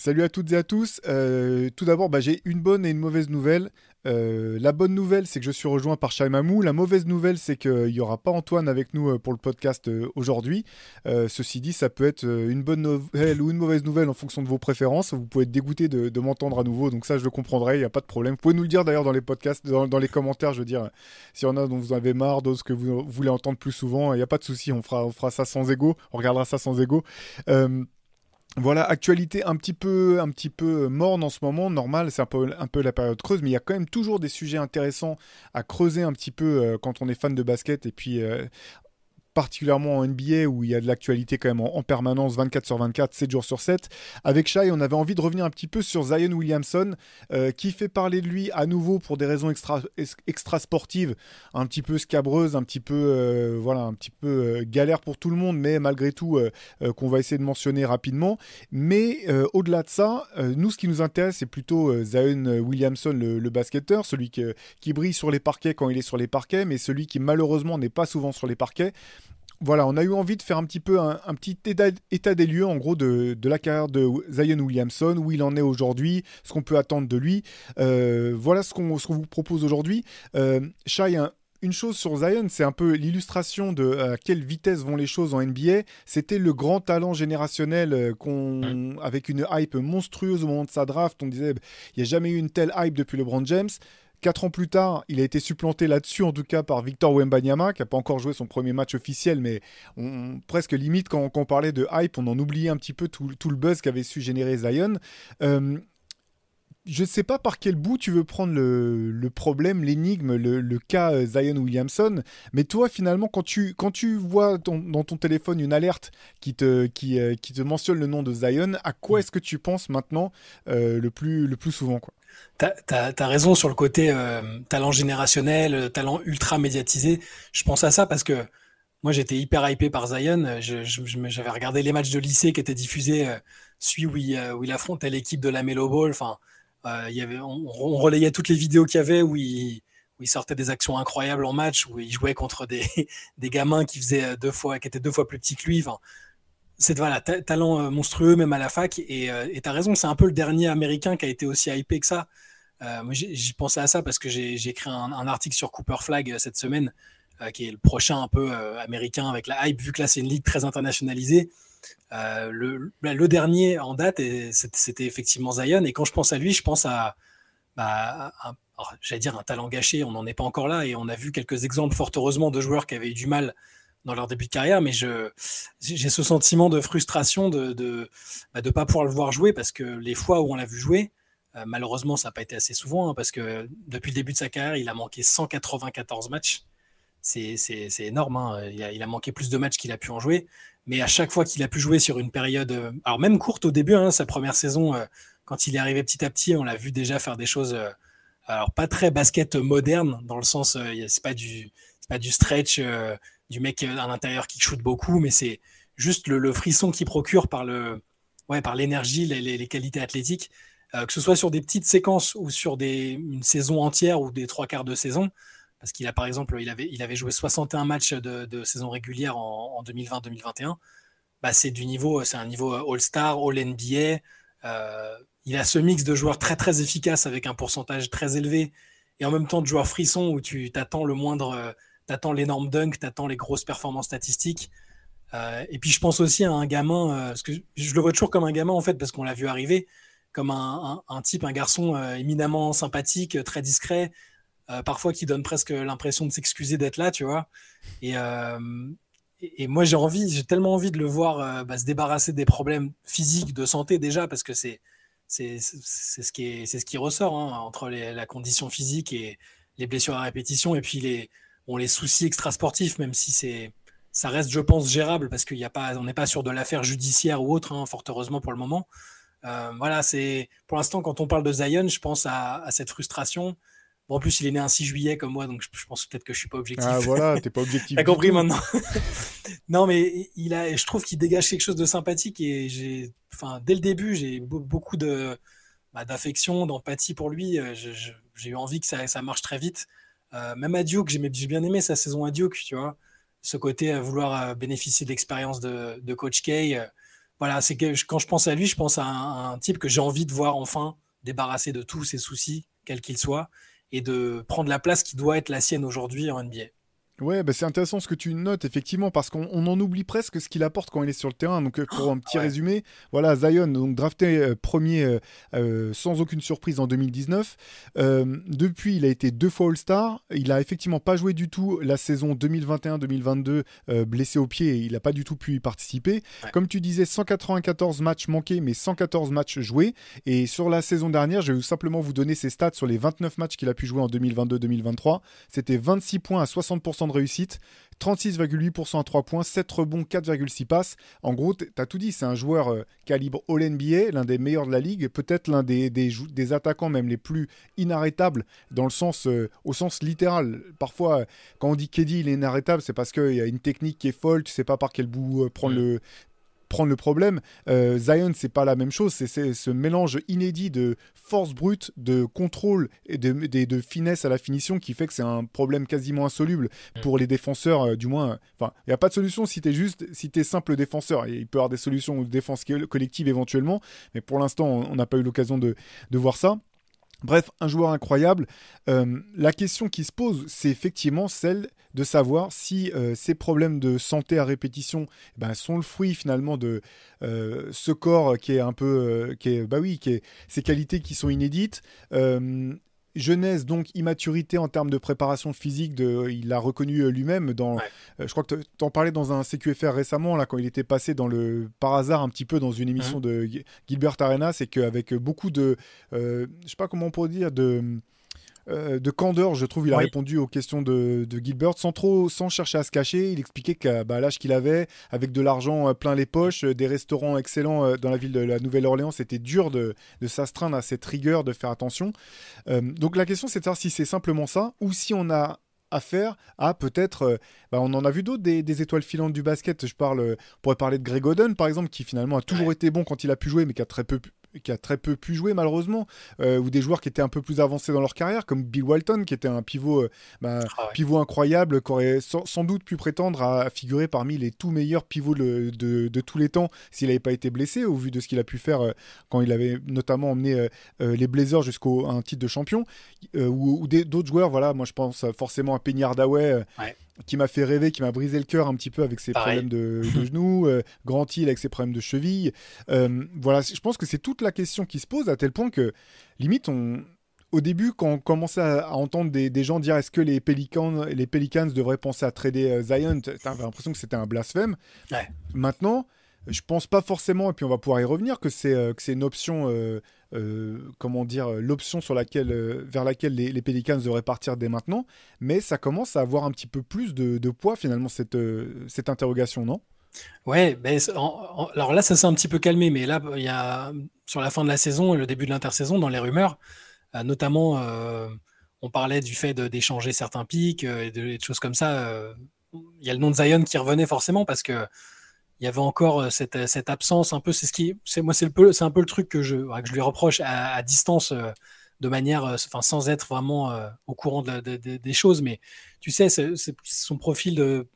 Salut à toutes et à tous. Euh, tout d'abord, bah, j'ai une bonne et une mauvaise nouvelle. Euh, la bonne nouvelle, c'est que je suis rejoint par Mamou. La mauvaise nouvelle, c'est qu'il n'y aura pas Antoine avec nous euh, pour le podcast aujourd'hui. ceci dit, ça peut être une bonne nouvelle ou une mauvaise nouvelle en fonction de vos préférences. Vous pouvez être dégoûté de, m'entendre à nouveau, donc ça, je le comprendrai, il n'y a pas de problème. Vous pouvez nous le dire d'ailleurs dans les podcasts, dans, les commentaires, je veux dire, s'il y en a dont vous avez marre, d'autres que vous voulez entendre plus souvent, il n'y a pas de souci, on fera ça sans ego, on regardera ça sans ego. Voilà, actualité un petit peu, un petit peu morne en ce moment. Normal, c'est un peu, un peu la période creuse, mais il y a quand même toujours des sujets intéressants à creuser un petit peu euh, quand on est fan de basket. Et puis, euh, particulièrement en NBA où il y a de l'actualité quand même en, permanence 24 sur 24, 7 jours sur 7. Avec Shai, on avait envie de revenir un petit peu sur Zion Williamson euh, qui fait parler de lui à nouveau pour des raisons extra, extra sportives, un petit peu scabreuses, un petit peu euh, voilà, un petit peu euh, galère pour tout le monde, mais malgré tout qu'on va essayer de mentionner rapidement. Mais au-delà de ça, nous ce qui nous intéresse c'est plutôt Zion Williamson le, le basketteur, celui qui brille sur les parquets quand il est sur les parquets, mais celui qui malheureusement n'est pas souvent sur les parquets voilà, on a eu envie de faire un petit peu un, petit état, des lieux, en gros, de, la carrière de Zion Williamson, où il en est aujourd'hui, ce qu'on peut attendre de lui. Euh, voilà ce qu'on vous propose aujourd'hui. Euh, Shai, une chose sur Zion, c'est un peu l'illustration de à quelle vitesse vont les choses en NBA. C'était le grand talent générationnel euh, qu'on, avec une hype monstrueuse au moment de sa draft. On disait, il n'y a jamais eu une telle hype depuis LeBron James. Quatre ans plus tard, il a été supplanté là-dessus, en tout cas par Victor Wembanyama, qui n'a pas encore joué son premier match officiel, mais on, presque limite, quand, on parlait de hype, on en oubliait un petit peu tout, le buzz qu'avait su générer Zion. Euh, je ne sais pas par quel bout tu veux prendre le, problème, l'énigme, le, cas euh, Zion Williamson, mais toi finalement quand tu, quand tu vois dans ton téléphone une alerte qui te, qui, euh, qui te mentionne le nom de Zion, à quoi mm. est-ce que tu penses maintenant le, plus, le plus souvent quoi? T'as as, raison sur le côté euh, talent générationnel, euh, talent ultra médiatisé. Je pense à ça parce que moi j'étais hyper hypé par Zion. J'avais regardé les matchs de lycée qui étaient diffusés, euh, celui où il, il affrontait l'équipe de la Melo Ball. Enfin, on, relayait toutes les vidéos qu'il y avait où il, sortait des actions incroyables en match, où il jouait contre des, gamins qui faisaient deux fois, qui étaient deux fois plus petits que lui. C'est voilà, talent euh, monstrueux même à la fac. Et euh, tu as raison, c'est un peu le dernier américain qui a été aussi hypé que ça. Euh, j'ai pensé à ça parce que j'ai écrit un, article sur Cooper Flag cette semaine, qui est le prochain un peu américain avec la hype, vu que là c'est une ligue très internationalisée. Le, le, dernier en date, c'était effectivement Zion. Et quand je pense à lui, je pense à, bah, j'allais dire un talent gâché. On n'en est pas encore là. Et on a vu quelques exemples, fort heureusement, de joueurs qui avaient eu du mal dans leur début de carrière, mais j'ai ce sentiment de frustration de ne de, bah, de pas pouvoir le voir jouer parce que les fois où on l'a vu jouer, euh, malheureusement, ça n'a pas été assez souvent hein, parce que depuis le début de sa carrière, il a manqué 194 matchs. C'est, énorme. Hein. Il, a, il, a, manqué plus de matchs qu'il a pu en jouer. Mais à chaque fois qu'il a pu jouer sur une période, euh, alors même courte au début, hein, sa première saison, euh, quand il est arrivé petit à petit, on l'a vu déjà faire des choses, alors pas très basket moderne dans le sens, c'est pas du, pas du stretch du mec à l'intérieur qui shoot beaucoup, mais c'est juste le, frisson qu'il procure par le, ouais, par l'énergie, les, qualités athlétiques, euh, que ce soit sur des petites séquences ou sur des, une saison entière ou des trois quarts de saison. Parce qu'il a par exemple, il avait, il avait joué 61 matchs de, saison régulière en, 2020-2021. Bah, c'est du niveau, c'est un niveau All-Star, All-NBA. Euh, il a ce mix de joueurs très très efficaces avec un pourcentage très élevé et en même temps de joueurs frissons où tu t'attends le moindre t'attends l'énorme dunk, t'attends les grosses performances statistiques. Euh, et puis je pense aussi à un gamin, euh, parce que je le vois toujours comme un gamin en fait, parce qu'on l'a vu arriver, comme un, type, un garçon euh, éminemment sympathique, très discret, parfois qui donne presque l'impression de s'excuser d'être là, tu vois. Et, et, moi j'ai envie, j'ai tellement envie de le voir bah, se débarrasser des problèmes physiques, de santé déjà, parce que c'est c'est ce qui est, c'est ce qui ressort hein, entre la condition physique et les blessures à répétition et puis les les soucis extrasportifs, même si c'est ça reste, je pense, gérable parce qu'il n'y a pas, on n'est pas sur de l'affaire judiciaire ou autre, hein, fort heureusement pour le moment. Euh, voilà, c'est pour l'instant quand on parle de Zion, je pense à, cette frustration Bon, en plus, il est né un 6 juillet comme moi, donc je, pense peut-être que je suis pas objectif. Ah voilà, t'es pas objectif. T'as compris maintenant. non, mais il a, je trouve qu'il dégage quelque chose de sympathique et j'ai, enfin, dès le début, j'ai beaucoup de bah, d'affection, d'empathie pour lui. Euh, j'ai eu envie que ça, ça marche très vite. Euh, même à Duke, j'ai bien aimé sa saison à Duke, tu vois. Ce côté à vouloir bénéficier de l'expérience de, Coach K. voilà, c'est que quand je pense à lui, je pense à un, un type que j'ai envie de voir enfin débarrassé de tous ses soucis, quels qu'ils soient, et de prendre la place qui doit être la sienne aujourd'hui en NBA. Ouais, bah c'est intéressant ce que tu notes, effectivement, parce qu'on en oublie presque ce qu'il apporte quand il est sur le terrain. Donc, euh, pour un petit résumé, voilà, Zion, donc drafté euh, premier euh, sans aucune surprise en 2019. depuis, il a été deux fois All-Star. Il a effectivement pas joué du tout la saison 2021-2022, blessé au pied, et il n'a pas du tout pu y participer. Comme tu disais, 194 matchs manqués, mais 114 matchs joués. Et sur la saison dernière, je vais simplement vous donner ses stats sur les 29 matchs qu'il a pu jouer en 2022-2023. C'était 26 points à 60% réussite, 36,8% à 3 points, 7 rebonds, 4,6 passes. En gros, tu as tout dit, c'est un joueur euh, calibre All-NBA, l'un des meilleurs de la ligue, peut-être l'un des, des, attaquants même les plus inarrêtables dans le sens, euh, au sens littéral. Parfois, quand on dit KD, il est inarrêtable, c'est parce qu'il y a une technique qui est folle, tu sais pas par quel bout euh, prendre le, prendre le problème. Euh, Zion, c'est pas la même chose. C'est ce mélange inédit de force brute, de contrôle et de, de, finesse à la finition qui fait que c'est un problème quasiment insoluble mm. pour les défenseurs, euh, du moins. Enfin, il n'y a pas de solution si tu es juste, si tu es simple défenseur. Il peut y avoir des solutions de défense collective éventuellement, mais pour l'instant, on n'a pas eu l'occasion de, de voir ça. Bref, un joueur incroyable. Euh, la question qui se pose, c'est effectivement celle de savoir si euh, ces problèmes de santé à répétition eh ben, sont le fruit finalement de euh, ce corps qui est un peu, qui est, bah oui, qui est ces qualités qui sont inédites jeunesse, donc immaturité en termes de préparation physique, de, il l'a reconnu euh, lui-même. dans. Euh, je crois que tu en parlais dans un CQFR récemment, là, quand il était passé dans le, par hasard un petit peu dans une émission mmh. de Gilbert Arenas, c'est qu'avec beaucoup de. Euh, je sais pas comment on pourrait dire, de de candeur, je trouve. Il a répondu aux questions de, Gilbert sans trop, sans chercher à se cacher. Il expliquait qu'à bah, l'âge qu'il avait, avec de l'argent euh, plein les poches, euh, des restaurants excellents dans la ville de la Nouvelle-Orléans, c'était dur de, s'astreindre à cette rigueur, de faire attention. donc la question, c'est de savoir si c'est simplement ça ou si on a affaire à peut-être, bah, on en a vu d'autres des, étoiles filantes du basket. Je parle, on pourrait parler de Greg Oden par exemple, qui finalement a toujours été bon quand il a pu jouer, mais qui a très peu qui a très peu pu jouer malheureusement, euh, ou des joueurs qui étaient un peu plus avancés dans leur carrière, comme Bill Walton, qui était un pivot, euh, bah, ah pivot incroyable, qui aurait sans, doute pu prétendre à, figurer parmi les tout meilleurs pivots de, de, tous les temps s'il n'avait pas été blessé, au vu de ce qu'il a pu faire euh, quand il avait notamment emmené les Blazers jusqu'à un titre de champion, ou, d'autres joueurs, voilà, moi je pense forcément à Penny Hardaway, qui m'a fait rêver, qui m'a brisé le cœur un petit peu avec ses problèmes de, genoux, euh, Grand Hill avec ses problèmes de cheville. Euh, voilà, je pense que c'est toute la question qui se pose à tel point que, limite, on, au début, quand on commençait à, entendre des, gens dire est-ce que les Pelicans, les Pelicans devraient penser à trader euh, Zion, t'avais l'impression que c'était un blasphème. Maintenant, je pense pas forcément, et puis on va pouvoir y revenir, que c'est c'est une option euh, comment dire, l'option sur laquelle, euh, vers laquelle les, les, Pelicans devraient partir dès maintenant, mais ça commence à avoir un petit peu plus de, poids finalement cette, euh, cette interrogation, non? Ouais, ben, alors là ça s'est un petit peu calmé, mais là il y a sur la fin de la saison et le début de l'intersaison dans les rumeurs, notamment on parlait du fait d'échanger certains pics et de, de, choses comme ça. Il y a le nom de Zion qui revenait forcément parce que il y avait encore euh, cette, cette absence un peu. C'est ce qui, c'est moi, c'est le c'est un peu le truc que je, que je lui reproche à, distance, euh, de manière, euh, enfin, sans être vraiment au courant de, des choses. Mais tu sais, c'est, son profil de,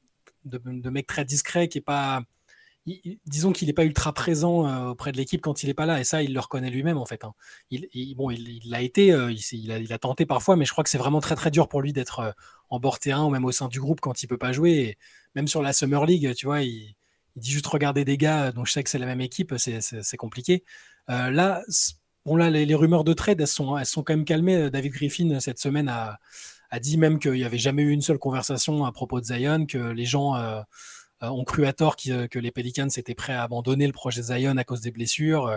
mec très discret qui est pas, disons qu'il n'est pas ultra présent auprès de l'équipe quand il n'est pas là. Et ça, il le reconnaît lui-même en fait. Hein. Il, bon, il, l'a été, il, il, a, il, a, tenté parfois, mais je crois que c'est vraiment très très dur pour lui d'être en bord terrain ou même au sein du groupe quand il peut pas jouer. Et même sur la Summer League, tu vois, il il dit juste regarder des gars dont je sais que c'est la même équipe, c'est compliqué. Euh, là, bon, là les, rumeurs de trade, elles sont, elles sont quand même calmées. David Griffin, cette semaine, a, dit même qu'il n'y avait jamais eu une seule conversation à propos de Zion, que les gens euh, euh, ont cru à tort que, les Pelicans étaient prêts à abandonner le projet Zion à cause des blessures.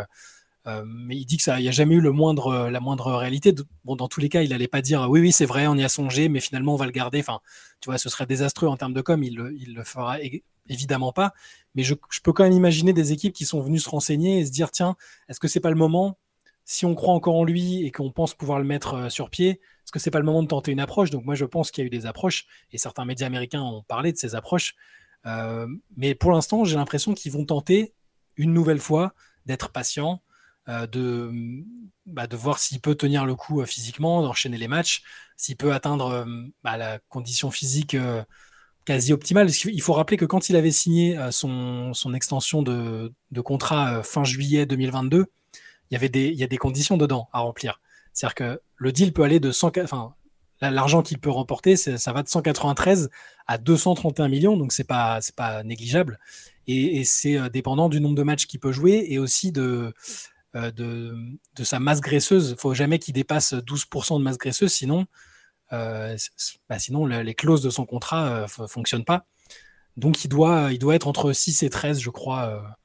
mais il dit que ça, il n'y a jamais eu la moindre réalité. Dans tous les cas, il n'allait pas dire oui, oui, c'est vrai, on y a songé, mais finalement, on va le garder. Enfin, tu vois, ce serait désastreux en termes de com. Il le fera évidemment pas. Mais je, peux quand même imaginer des équipes qui sont venues se renseigner et se dire tiens, est-ce que c'est pas le moment si on croit encore en lui et qu'on pense pouvoir le mettre euh, sur pied, Est-ce que c'est pas le moment de tenter une approche? Donc moi, je pense qu'il y a eu des approches et certains médias américains ont parlé de ces approches. Euh, mais pour l'instant, j'ai l'impression qu'ils vont tenter une nouvelle fois d'être patients, euh, de, bah, de voir s'il peut tenir le coup physiquement, d'enchaîner les matchs, s'il peut atteindre bah, la condition physique quasi optimale. Il faut rappeler que quand il avait signé son, son extension de, contrat fin juillet 2022, il y avait des, il y des conditions dedans à remplir. C'est-à-dire que le deal peut aller de 100, enfin, l'argent qu'il peut remporter, ça va de 193 à 231 millions, donc c'est pas, pas négligeable. Et, c'est euh, dépendant du nombre de matchs qu'il peut jouer et aussi de, euh, de, de, sa masse graisseuse. Il faut jamais qu'il dépasse 12% de masse graisseuse, sinon, euh, bah sinon les clauses de son contrat ne fonctionnent pas. Donc il doit, il doit être entre 6 et 13, je crois,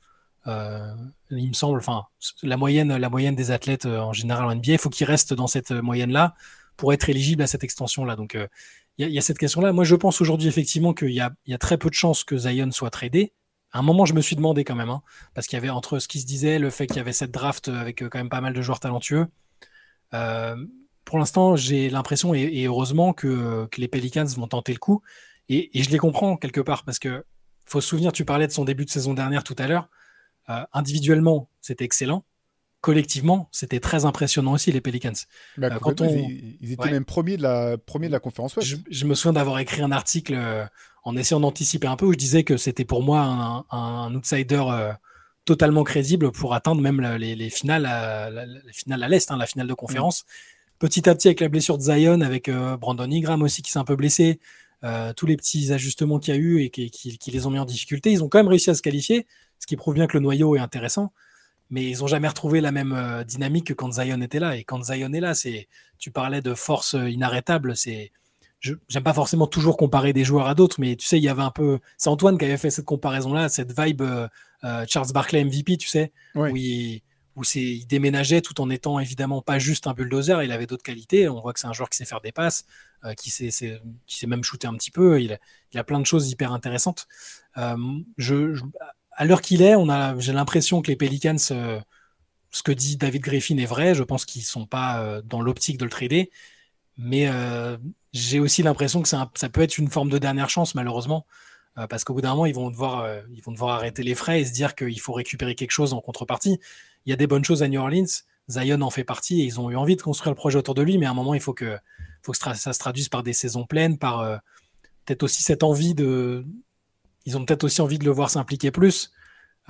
euh, il me semble, enfin, la moyenne, la moyenne des athlètes euh, en général en NBA, il faut qu'ils restent dans cette moyenne-là pour être éligible à cette extension-là. Donc, euh, il y, a cette question-là. Moi, je pense aujourd'hui effectivement qu'il y, y a, très peu de chances que Zion soit tradé. À un moment, je me suis demandé quand même, hein, parce qu'il y avait entre ce qui se disait, le fait qu'il y avait cette draft avec quand même pas mal de joueurs talentueux. Pour l'instant, j'ai l'impression, et, heureusement, que, que, les Pelicans vont tenter le coup. Et, et je les comprends quelque part, parce que faut se souvenir, tu parlais de son début de saison dernière tout à l'heure. Euh, individuellement, c'était excellent. Collectivement, c'était très impressionnant aussi, les Pelicans. Bah, euh, quand ils, étaient même premiers de, la, premier de la conférence Ouest. Je, me souviens d'avoir écrit un article euh, en essayant d'anticiper un peu où je disais que c'était pour moi un, outsider totalement crédible pour atteindre même les, finales à, les finales à l'Est, hein, la finale de conférence. Mm. Petit à petit, avec la blessure de Zion, avec Brandon Ingram aussi qui s'est un peu blessé, tous les petits ajustements qu'il y a eu et qui, qui, les ont mis en difficulté, ils ont quand même réussi à se qualifier ce qui prouve bien que le noyau est intéressant. Mais ils n'ont jamais retrouvé la même euh, dynamique que quand Zion était là. Et quand Zion est là, c'est, tu parlais de force euh, inarrêtable. C'est, j'aime pas forcément toujours comparer des joueurs à d'autres, mais tu sais, il y avait un peu, c'est Antoine qui avait fait cette comparaison-là, cette vibe euh, Charles Barkley MVP, tu sais, où il, où c'est, il déménageait tout en étant évidemment pas juste un bulldozer, il avait d'autres qualités. On voit que c'est un joueur qui sait faire des passes, qui, sait, qui sait même shooter un petit peu. Il, il a plein de choses hyper intéressantes. je, à l'heure qu'il est, on a, j'ai l'impression que les Pelicans, euh, ce que dit David Griffin est vrai. Je pense qu'ils sont pas euh, dans l'optique de le trader, mais euh, j'ai aussi l'impression que ça peut être une forme de dernière chance, malheureusement, parce qu'au bout d'un moment, ils vont devoir, ils vont devoir arrêter les frais et se dire qu'il faut récupérer quelque chose en contrepartie. Il y a des bonnes choses à New Orleans. Zion en fait partie et ils ont eu envie de construire le projet autour de lui, mais à un moment, il faut que, ça se traduise par des saisons pleines, par peut-être aussi cette envie de, ils ont peut-être aussi envie de le voir s'impliquer plus.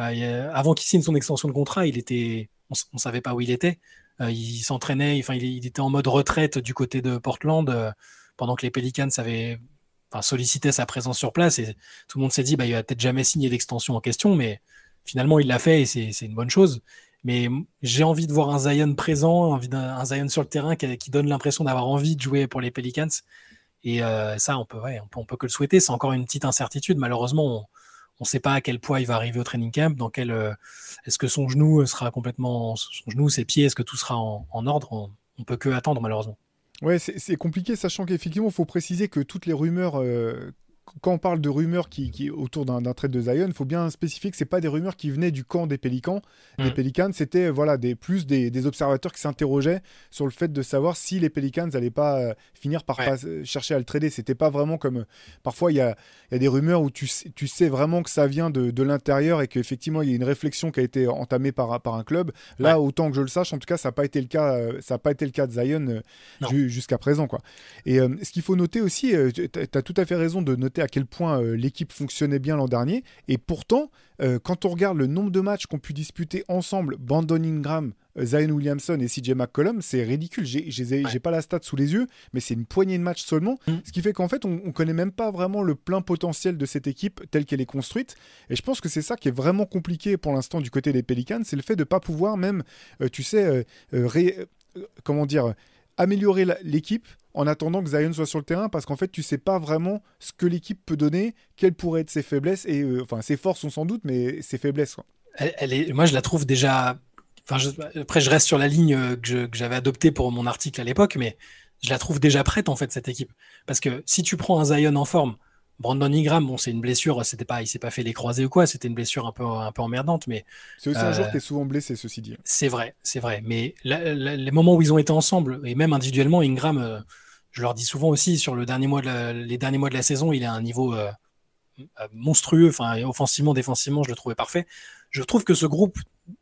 Euh, avant qu'il signe son extension de contrat, il était, on, ne savait pas où il était. Euh, il s'entraînait, enfin, il, était en mode retraite du côté de Portland euh, pendant que les Pelicans avaient sollicité sa présence sur place et tout le monde s'est dit, bah, il va peut-être jamais signer l'extension en question, mais finalement, il l'a fait et c'est une bonne chose. Mais j'ai envie de voir un Zion présent, un Zion sur le terrain qui, donne l'impression d'avoir envie de jouer pour les Pelicans. Et euh, ça, on peut, on peut, que le souhaiter. C'est encore une petite incertitude. Malheureusement, on ne sait pas à quel poids il va arriver au training camp. Dans quel, euh, est-ce que son genou sera complètement, son genou, ses pieds, est-ce que tout sera en, ordre? On, ne peut que attendre malheureusement. Ouais, c'est compliqué, sachant qu'effectivement, il faut préciser que toutes les rumeurs euh, quand on parle de rumeurs qui, autour d'un trade de Zion, il faut bien spécifier que c'est pas des rumeurs qui venaient du camp des Pélicans. Les mm. Pélicans, c'était voilà des plus des, observateurs qui s'interrogeaient sur le fait de savoir si les Pélicans n'allaient pas euh, finir par chercher à le trader. C'était pas vraiment comme euh, parfois il y a, des rumeurs où tu, tu sais vraiment que ça vient de, l'intérieur et qu'effectivement il y a une réflexion qui a été entamée par, par un club. Là, autant que je le sache, en tout cas, ça n'a pas été le cas. Euh, pas été le cas de Zion jusqu'à présent quoi. Et ce qu'il faut noter aussi, tu as tout à fait raison de noter à quel point euh, l'équipe fonctionnait bien l'an dernier. Et pourtant, euh, quand on regarde le nombre de matchs qu'ont pu disputer ensemble Brandon Ingram, euh, Zion Williamson et CJ McCollum, c'est ridicule. J'ai pas la stat sous les yeux, mais c'est une poignée de matchs seulement. Mm. Ce qui fait qu'en fait, on, on connaît même pas vraiment le plein potentiel de cette équipe telle qu'elle est construite. Et je pense que c'est ça qui est vraiment compliqué pour l'instant du côté des Pelicans, c'est le fait de pas pouvoir même, tu sais, comment dire, améliorer l'équipe en attendant que Zion soit sur le terrain parce qu'en fait tu sais pas vraiment ce que l'équipe peut donner, quelles pourraient être ses faiblesses et euh, enfin ses forces sont sans doute mais ses faiblesses. Elle, est, moi je la trouve déjà. Enfin, après je reste sur la ligne euh, que j'avais adoptée pour mon article à l'époque, mais je la trouve déjà prête en fait cette équipe parce que si tu prends un Zion en forme, Brandon Ingram, bon, c'est une blessure, c'était pas, il s'est pas fait les croisés ou quoi, c'était une blessure un peu, un peu emmerdante, mais. C'est aussi un joueur qui est souvent blessé, ceci dit. C'est vrai, c'est vrai. Mais les moments où ils ont été ensemble, et même individuellement, Ingram, je leur dis souvent aussi, sur le dernier mois de les derniers mois de la saison, il a un niveau monstrueux, enfin, offensivement, défensivement, je le trouvais parfait. Je trouve que ce groupe,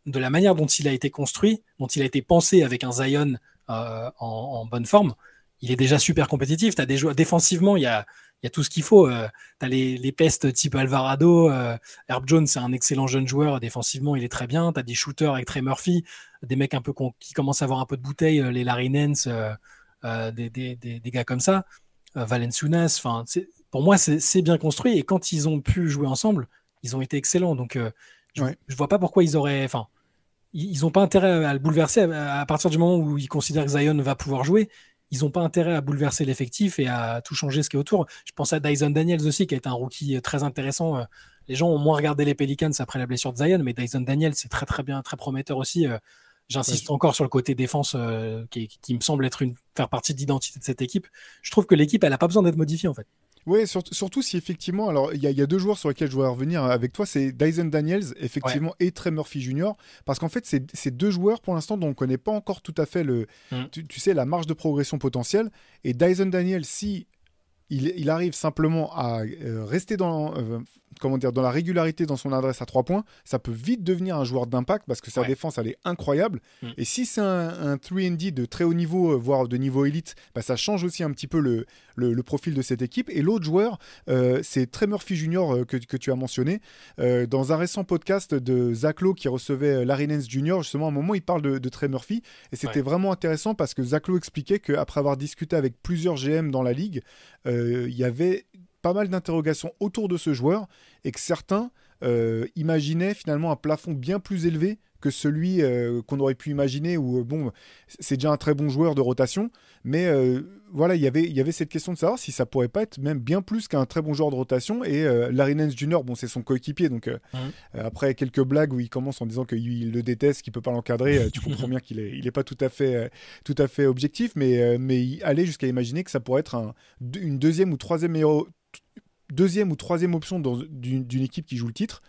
de la manière dont il a été construit, dont il a été pensé avec un Zion en, bonne forme, il est déjà super compétitif. As des joueurs défensivement, il y a, y a tout ce qu'il faut. Euh, tu as les, les, pestes type Alvarado. Euh, Herb Jones, c'est un excellent jeune joueur. Défensivement, il est très bien. Tu as des shooters avec Trey Murphy, des mecs un peu qui commencent à avoir un peu de bouteille, euh, les Larry Nance, des, des, des, gars comme ça. Valenciunas. Pour moi, c'est bien construit. Et quand ils ont pu jouer ensemble, ils ont été excellents. Donc, je, je vois pas pourquoi ils auraient. Enfin, ils n'ont pas intérêt à le bouleverser à partir du moment où ils considèrent que Zion va pouvoir jouer ils n'ont pas intérêt à bouleverser l'effectif et à tout changer ce qui est autour. Je pense à Dyson Daniels aussi, qui a été un rookie euh, très intéressant. Euh, les gens ont moins regardé les Pelicans après la blessure de Zion, mais Dyson Daniels, c'est très très bien, très prometteur aussi. Euh, j'insiste encore sur le côté défense qui, me semble être une, faire partie de l'identité de cette équipe. Je trouve que l'équipe, elle n'a pas besoin d'être modifiée en fait. Oui, surtout si effectivement, alors il y, a deux joueurs sur lesquels je voudrais revenir avec toi, c'est Dyson Daniels, effectivement, et Trey Murphy Jr. Parce qu'en fait, c'est deux joueurs pour l'instant dont on ne connaît pas encore tout à fait le, mm. tu, sais, la marge de progression potentielle. Et Dyson Daniels, si il, arrive simplement à euh, rester dans, euh, comment dire, dans la régularité dans son adresse à trois points, ça peut vite devenir un joueur d'impact parce que sa défense, elle est incroyable. Mm. Et si c'est un, 3D de très haut niveau, euh, voire de niveau élite, bah, ça change aussi un petit peu le, le, profil de cette équipe. Et l'autre joueur, c'est Trey Murphy Jr. Que, que, tu as mentionné. dans un récent podcast de Zach Lowe qui recevait Larry Nance Jr., justement, à un moment, il parle de, de Trey Murphy. Et c'était vraiment intéressant parce que Zach Lowe expliquait qu'après avoir discuté avec plusieurs GM dans la ligue, il y avait pas mal d'interrogations autour de ce joueur et que certains euh, imaginaient finalement un plafond bien plus élevé que celui euh, qu'on aurait pu imaginer où euh, bon c'est déjà un très bon joueur de rotation mais voilà il y avait il y avait cette question de savoir si ça pourrait pas être même bien plus qu'un très bon joueur de rotation et Larry Nance Jr bon c'est son coéquipier donc mmh. après quelques blagues où il commence en disant qu'il le déteste qu'il peut pas l'encadrer tu comprends bien qu'il est il est pas tout à fait tout à fait objectif mais mais il allait jusqu'à imaginer que ça pourrait être un, une deuxième ou troisième deuxième ou troisième option d'une équipe qui joue le titre.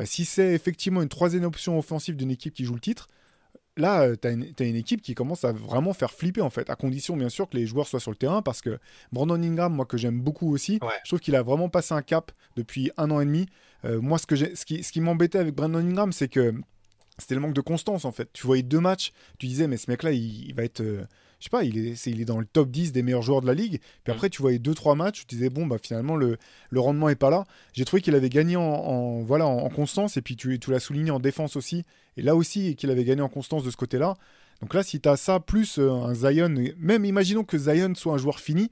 Euh, si c'est effectivement une troisième option offensive d'une équipe qui joue le titre, là, euh, tu as, une équipe qui commence à vraiment faire flipper, en fait, à condition, bien sûr, que les joueurs soient sur le terrain, parce que Brandon Ingram, moi, que j'aime beaucoup aussi, je trouve qu'il a vraiment passé un cap depuis un an et demi. Euh, moi, ce, que ce qui, ce qui m'embêtait avec Brandon Ingram, c'est que c'était le manque de constance, en fait. Tu voyais deux matchs, tu disais, mais ce mec-là, il, va être je sais pas, il est, il est dans le top 10 des meilleurs joueurs de la ligue. Puis mm. après, tu voyais 2-3 matchs, tu disais, bon, bah finalement, le, le rendement est pas là. J'ai trouvé qu'il avait gagné en, voilà, en, constance, et puis tu, tu l'as souligné en défense aussi. Et là aussi, qu'il avait gagné en constance de ce côté-là. Donc là, si tu as ça, plus euh, un Zion, même imaginons que Zion soit un joueur fini,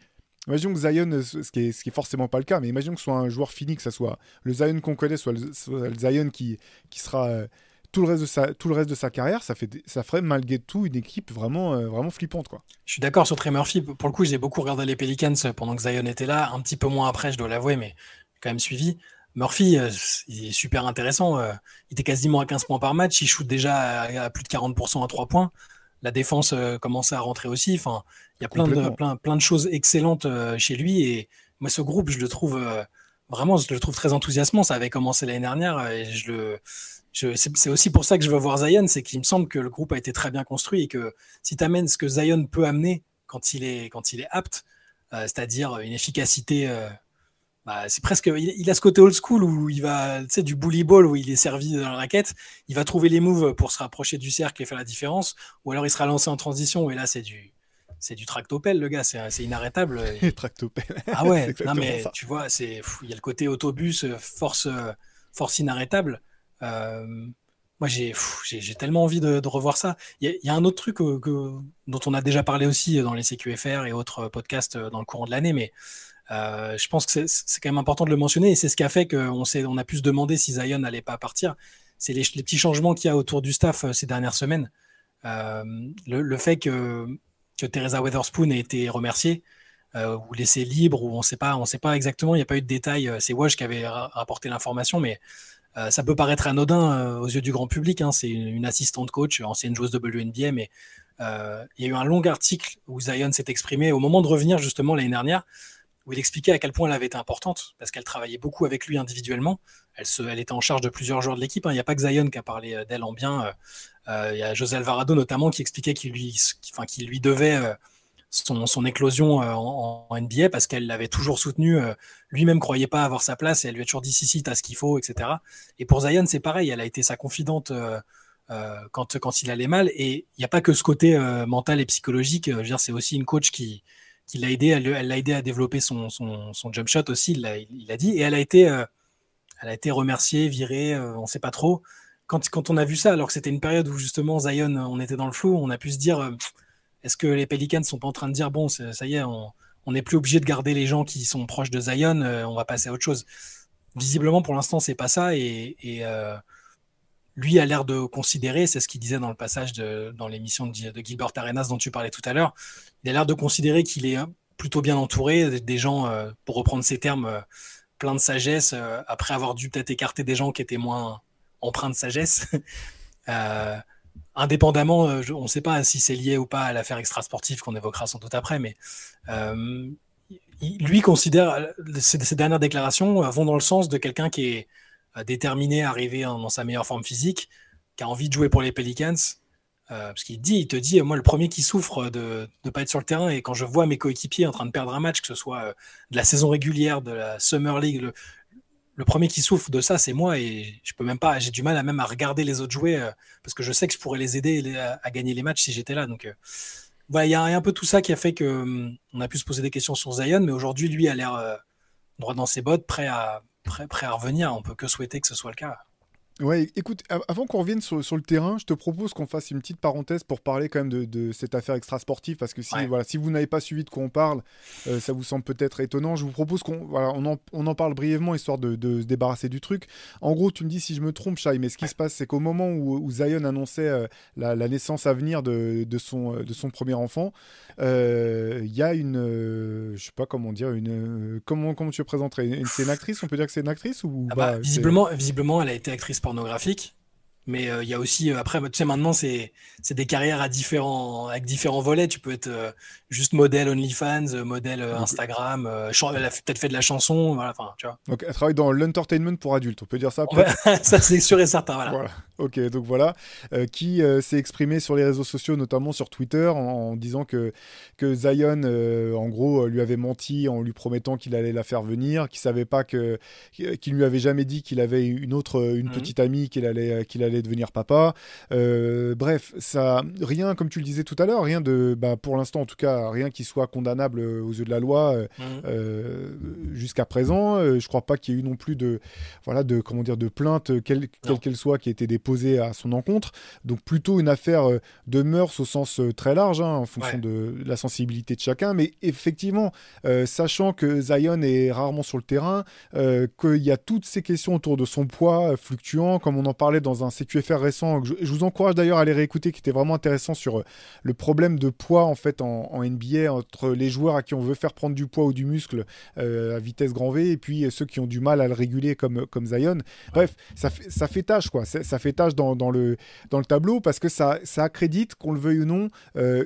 Imaginons que Zion, euh, ce qui, est, ce qui est forcément pas le cas, mais imaginons que ce soit un joueur fini, que ce soit le Zion qu'on connaît, soit le, soit le Zion qui, qui sera euh, tout le reste de sa, tout le reste de sa carrière, ça, fait, ça ferait malgré tout une équipe vraiment, euh, vraiment flippante. Quoi. Je suis d'accord sur Trey Murphy. Pour le coup, j'ai beaucoup regardé les Pelicans pendant que Zion était là, un petit peu moins après, je dois l'avouer, mais quand même suivi. Murphy, euh, il est super intéressant. Euh, il était quasiment à 15 points par match. Il shoot déjà à, plus de 40% à 3 points. La défense commençait à rentrer aussi. Enfin, il y a plein de, plein, plein de choses excellentes chez lui. Et moi, ce groupe, je le trouve vraiment, je le trouve très enthousiasmant. Ça avait commencé l'année dernière et je le c'est aussi pour ça que je veux voir Zion, c'est qu'il me semble que le groupe a été très bien construit et que si tu amènes ce que Zion peut amener quand il est, quand il est apte, euh, c'est-à-dire une efficacité, euh, bah, c'est presque, il, a ce côté old school où il va, tu sais, du bully ball où il est servi dans la raquette, il va trouver les moves pour se rapprocher du cercle et faire la différence, ou alors il sera lancé en transition et là c'est du, c'est du tractopelle, le gars, c'est inarrêtable. tractopelle. Ah ouais, non mais tu vois, c'est, il y a le côté autobus, force, force inarrêtable. Euh, moi, j'ai tellement envie de, revoir ça. Il y, a un autre truc euh, dont on a déjà parlé aussi dans les CQFR et autres podcasts euh, dans le courant de l'année, mais je pense que c'est quand même important de le mentionner et c'est ce qui a fait qu'on on a pu se demander si Zion n'allait pas partir. C'est les, petits changements qu'il y a autour du staff ces dernières semaines. le, fait que, Teresa Weatherspoon ait été remerciée ou laissée libre, ou on ne sait pas, on sait pas exactement, il n'y a pas eu de détails. C'est Wash qui avait rapporté l'information, mais euh, ça peut paraître anodin euh, aux yeux du grand public. Hein. c'est une, assistante coach, ancienne joueuse WNBA, mais euh, il y a eu un long article où Zion s'est exprimé au moment de revenir justement l'année dernière, où il expliquait à quel point elle avait été importante, parce qu'elle travaillait beaucoup avec lui individuellement. Elle, était en charge de plusieurs joueurs de l'équipe. Hein. Il n'y a pas que Zion qui a parlé d'elle en bien. il y a José Alvarado notamment qui expliquait qu'il lui, enfin, qu'il lui devait son, éclosion en, NBA parce qu'elle l'avait toujours soutenu. Lui-même croyait pas avoir sa place et elle lui a toujours dit si, si, t'as ce qu'il faut, etc. Et pour Zion, c'est pareil. Elle a été sa confidente euh, quand, quand il allait mal. Et il n'y a pas que ce côté euh, mental et psychologique. Euh, c'est aussi une coach qui, qui l'a aidé, elle l'a aidé à développer son, son, jump shot aussi, il l'a dit. Et elle a été, elle a été remerciée, virée, on ne sait pas trop. Quand, quand, on a vu ça, alors que c'était une période où justement Zion, on était dans le flou, on a pu se dire, est-ce que les Pelicans sont pas en train de dire, bon, ça y est, on n'est plus obligé de garder les gens qui sont proches de Zion, on va passer à autre chose. Visiblement, pour l'instant, c'est pas ça. Et, et lui a l'air de considérer, c'est ce qu'il disait dans le passage de, dans l'émission de, Gilbert Arenas dont tu parlais tout à l'heure, il a l'air de considérer qu'il est hein, plutôt bien entouré, des gens, euh, pour reprendre ses termes, euh, plein de sagesse, euh, après avoir dû peut-être écarter des gens qui étaient moins empreints de sagesse. indépendamment, on ne sait pas si c'est lié ou pas à l'affaire extrasportive qu'on évoquera sans doute après, mais lui considère, ces, ces dernières déclarations vont dans le sens de quelqu'un qui est déterminé à arriver dans sa meilleure forme physique, qui a envie de jouer pour les Pelicans. Euh, parce qu'il dit, te dit, moi le premier qui souffre de ne pas être sur le terrain, et quand je vois mes coéquipiers en train de perdre un match, que ce soit euh, de la saison régulière, de la Summer League, le, premier qui souffre de ça, c'est moi, et je peux même pas, j'ai du mal à même à regarder les autres jouer, euh, parce que je sais que je pourrais les aider à, gagner les matchs si j'étais là. Donc voilà, il y a un peu tout ça qui a fait que hum, on a pu se poser des questions sur Zion, mais aujourd'hui, lui a l'air droit dans ses bottes, prêt à, prêt, à revenir. On peut que souhaiter que ce soit le cas. Ouais, écoute, avant qu'on revienne sur, le terrain, je te propose qu'on fasse une petite parenthèse pour parler quand même de, cette affaire extra-sportive, parce que si, voilà, si vous n'avez pas suivi de quoi on parle, euh, ça vous semble peut-être étonnant. Je vous propose qu'on voilà, on en, on en, parle brièvement, histoire de, se débarrasser du truc. En gros, tu me dis si je me trompe, Shai, mais ce qui se passe, c'est qu'au moment où, Zion annonçait euh, la, naissance à venir de, son, de son premier enfant, euh, il y a une, je sais pas comment dire, une, comment, comment tu le présenterais? C'est une actrice, on peut dire que c'est une actrice ou ah bah, visiblement, visiblement, elle a été actrice pornographique. Mais euh, il y a aussi, euh, après, tu sais, maintenant, c'est des carrières à différents, avec différents volets. Tu peux être euh, juste modèle OnlyFans, modèle Instagram, elle a peut-être fait de la chanson, voilà, enfin, tu vois. Donc, elle travaille dans l'entertainment pour adultes, on peut dire ça Ça, c'est sûr et certain, voilà. voilà. Ok, donc voilà, qui s'est exprimé sur les réseaux sociaux, notamment sur Twitter, en, disant que, que Zion, en gros, lui avait menti en lui promettant qu'il allait la faire venir, qu'il savait pas que, qu'il lui avait jamais dit qu'il avait une autre, une mmh. petite amie qu'il allait, qu'il allait devenir papa. Euh, bref, ça, rien, comme tu le disais tout à l'heure, rien de, bah, pour l'instant en tout cas, rien qui soit condamnable aux yeux de la loi euh, mmh. euh, jusqu'à présent. je crois pas qu'il y ait eu non plus de, voilà, de comment dire, de plainte, quelle qu'elle soit, qui ait été déposée à son encontre. Donc plutôt une affaire de mœurs au sens très large, hein, en fonction de la sensibilité de chacun. Mais effectivement, sachant que Zion est rarement sur le terrain, qu'il y a toutes ces questions autour de son poids fluctuant, comme on en parlait dans un CQFR récent, je, je vous encourage d'ailleurs à les réécouter, qui était vraiment intéressant sur euh, le problème de poids en fait en, NBA entre les joueurs à qui on veut faire prendre du poids ou du muscle euh, à vitesse grand V et puis euh, ceux qui ont du mal à le réguler comme, comme Zion. Bref, ça fait, ça fait tâche quoi, ça fait tâche dans, dans, le, dans le tableau parce que ça, ça accrédite, qu'on le veuille ou non,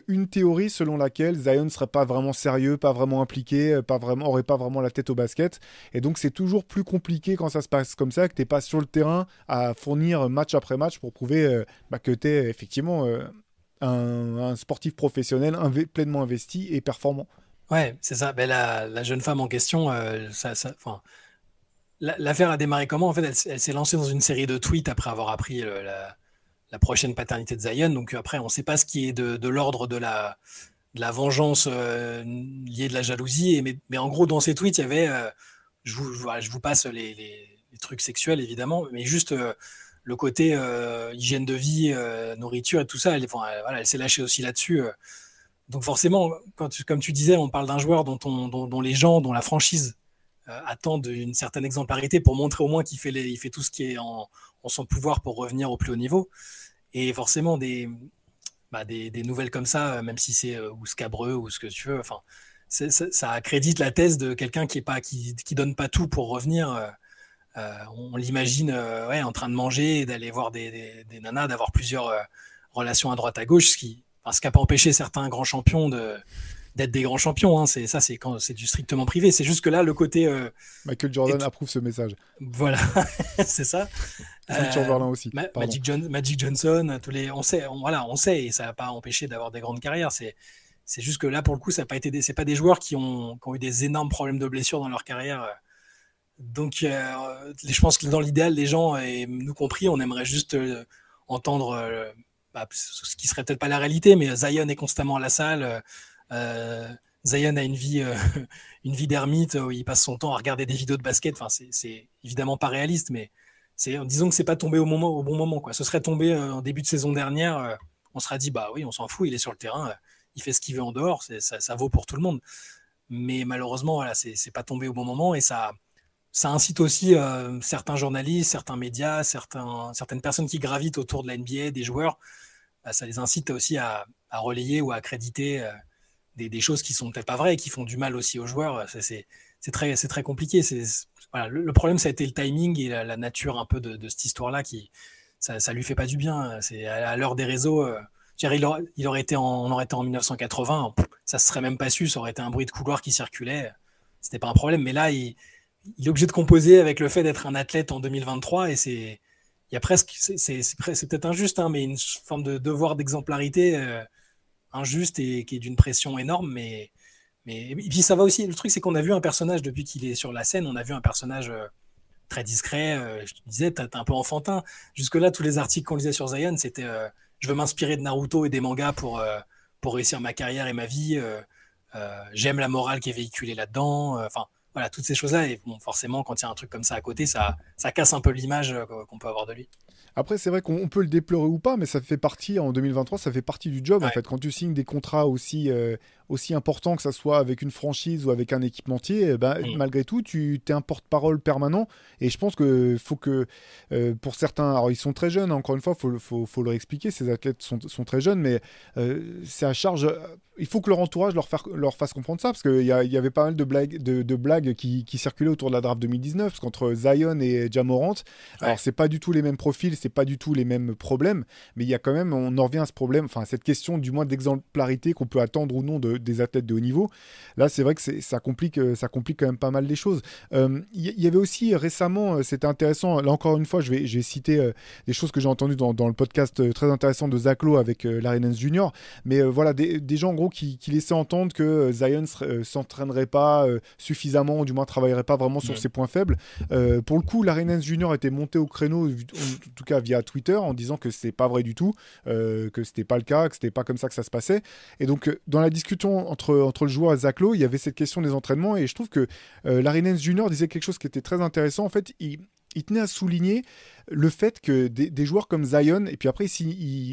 une théorie selon laquelle Zion ne serait pas vraiment sérieux, pas vraiment impliqué, pas vraiment, aurait pas vraiment la tête au basket. Et donc c'est toujours plus compliqué quand ça se passe comme ça, que tu n'es pas sur le terrain à fournir match après match pour prouver euh, bah, que tu es effectivement euh, un, sportif professionnel pleinement investi et performant. Ouais, c'est ça. Ben, la, jeune femme en question, euh, ça, l'affaire a démarré comment En fait, elle, s'est lancée dans une série de tweets après avoir appris la, prochaine paternité de Zion. Donc après, on ne sait pas ce qui est de, l'ordre de la, vengeance liée de la jalousie. Mais, en gros, dans ces tweets, il y avait, je, vous, passe les, trucs sexuels évidemment, mais juste le côté euh, hygiène de vie, euh, nourriture et tout ça, elle, elle s'est lâchée aussi là-dessus. Euh. Donc forcément, comme tu disais, on parle d'un joueur dont, on, dont, les gens, dont la franchise attendent une certaine exemplarité pour montrer au moins qu'il fait, tout ce qui est en, son pouvoir pour revenir au plus haut niveau. Et forcément, des, bah, nouvelles comme ça, même si c'est ou scabreux ou ce que tu veux, ça, accrédite la thèse de quelqu'un qui est pas qui, qui donne pas tout pour revenir. Euh, on l'imagine euh, ouais, en train de manger, d'aller voir des, nanas, d'avoir plusieurs euh, relations à droite à gauche, ce qui ce n'a pas empêché certains grands champions de, d'être des grands champions. Hein. C'est ça, c'est quand c'est du strictement privé. C'est juste que là, le côté. Euh, Michael Jordan approuve ce message. Voilà, c'est ça. Euh, aussi. Magic, Magic, Johnson, tous les, on sait, voilà, on sait, et ça n'a pas empêché d'avoir des grandes carrières. C'est c'est juste que là, pour le coup, ça pas été des, c'est pas des joueurs qui ont, qui ont, eu des énormes problèmes de blessures dans leur carrière. Donc, euh, je pense que dans l'idéal, les gens, et nous compris, on aimerait juste entendre bah, ce qui serait peut-être pas la réalité, mais Zion est constamment à la salle. Euh, Zion a une vie, euh, une vie d'ermite où il passe son temps à regarder des vidéos de basket. Enfin, c'est évidemment pas réaliste, mais disons que c'est pas tombé au, moment, au bon moment. Quoi. Ce serait tombé euh, en début de saison dernière. on serait dit, bah oui, on s'en fout, il est sur le terrain, il fait ce qu'il veut en dehors, ça, ça, vaut pour tout le monde. Mais malheureusement, voilà, c'est pas tombé au bon moment et ça, ça incite aussi certains journalistes, certains médias, certaines personnes qui gravitent autour de la NBA, des joueurs, bah, ça les incite aussi à, relayer ou à accréditer des, choses qui sont peut-être pas vraies et qui font du mal aussi aux joueurs. C'est très, compliqué. Le, problème, ça a été le timing et la, nature un peu de, cette histoire-là qui, ça, ça lui fait pas du bien. À, l'heure des réseaux. Euh, il, aurait, été en, on aurait été en 1980, ça se serait même pas su, ça aurait été un bruit de couloir qui circulait, c'était pas un problème. Mais là, il, il, est obligé de composer avec le fait d'être un athlète en 2023 et c'est, il y a presque, c'est peut-être injuste, hein, mais une forme de devoir d'exemplarité. Euh, injuste et qui est d'une pression énorme, mais, mais et puis ça va aussi. Le truc, c'est qu'on a vu un personnage depuis qu'il est sur la scène, on a vu un personnage euh, très discret. Euh, je te disais, t'es un peu enfantin. Jusque-là, tous les articles qu'on lisait sur Zion, c'était je veux m'inspirer de Naruto et des mangas pour, pour réussir ma carrière et ma vie. J'aime la morale qui est véhiculée là-dedans. Enfin, voilà, toutes ces choses-là. Et bon, forcément, quand il y a un truc comme ça à côté, ça, ça casse un peu l'image qu'on peut avoir de lui. Après, c'est vrai qu'on peut le déplorer ou pas, mais ça fait partie, en 2023, ça fait partie du job, en fait. Quand tu signes des contrats aussi, euh, aussi importants, que ça soit avec une franchise ou avec un équipementier, mm. malgré tout, tu es un porte-parole permanent. Et je pense que faut que, euh, pour certains, alors ils sont très jeunes, encore une fois, il faut, faut, leur expliquer, ces athlètes sont, sont très jeunes, mais euh, c'est à charge il faut que leur entourage leur, leur fasse comprendre ça, parce qu'il y, y, avait pas mal de blagues, de, blagues qui, circulaient autour de la draft 2019, parce qu'entre Zion et Jamorant, alors c'est pas du tout les mêmes profils, c'est pas du tout les mêmes problèmes, mais il y a quand même, on en revient à ce problème, enfin cette question du moins d'exemplarité qu'on peut attendre ou non de, des athlètes de haut niveau. Là, c'est vrai que ça complique, ça complique quand même pas mal les choses. Euh, il y, avait aussi récemment, euh, c'était intéressant, là encore une fois, je vais, citer euh, des choses que j'ai entendues dans, dans, le podcast très intéressant de Zach avec Larry Nance Jr., mais voilà, des, des gens gros qui, qui laissait entendre que euh, Zion euh, s'entraînerait pas euh, suffisamment, ou du moins travaillerait pas vraiment sur ses points faibles. pour le coup, Larry Nance Jr. était monté au créneau, en tout cas via Twitter, en disant que c'est pas vrai du tout, que c'était pas le cas, que c'était pas comme ça que ça se passait. Et donc, dans la discussion entre, entre le joueur et Zach Lowe, il y avait cette question des entraînements, et je trouve que Larry Nance Jr. disait quelque chose qui était très intéressant. En fait, il, tenait à souligner le fait que des, joueurs comme Zion, et puis après ici,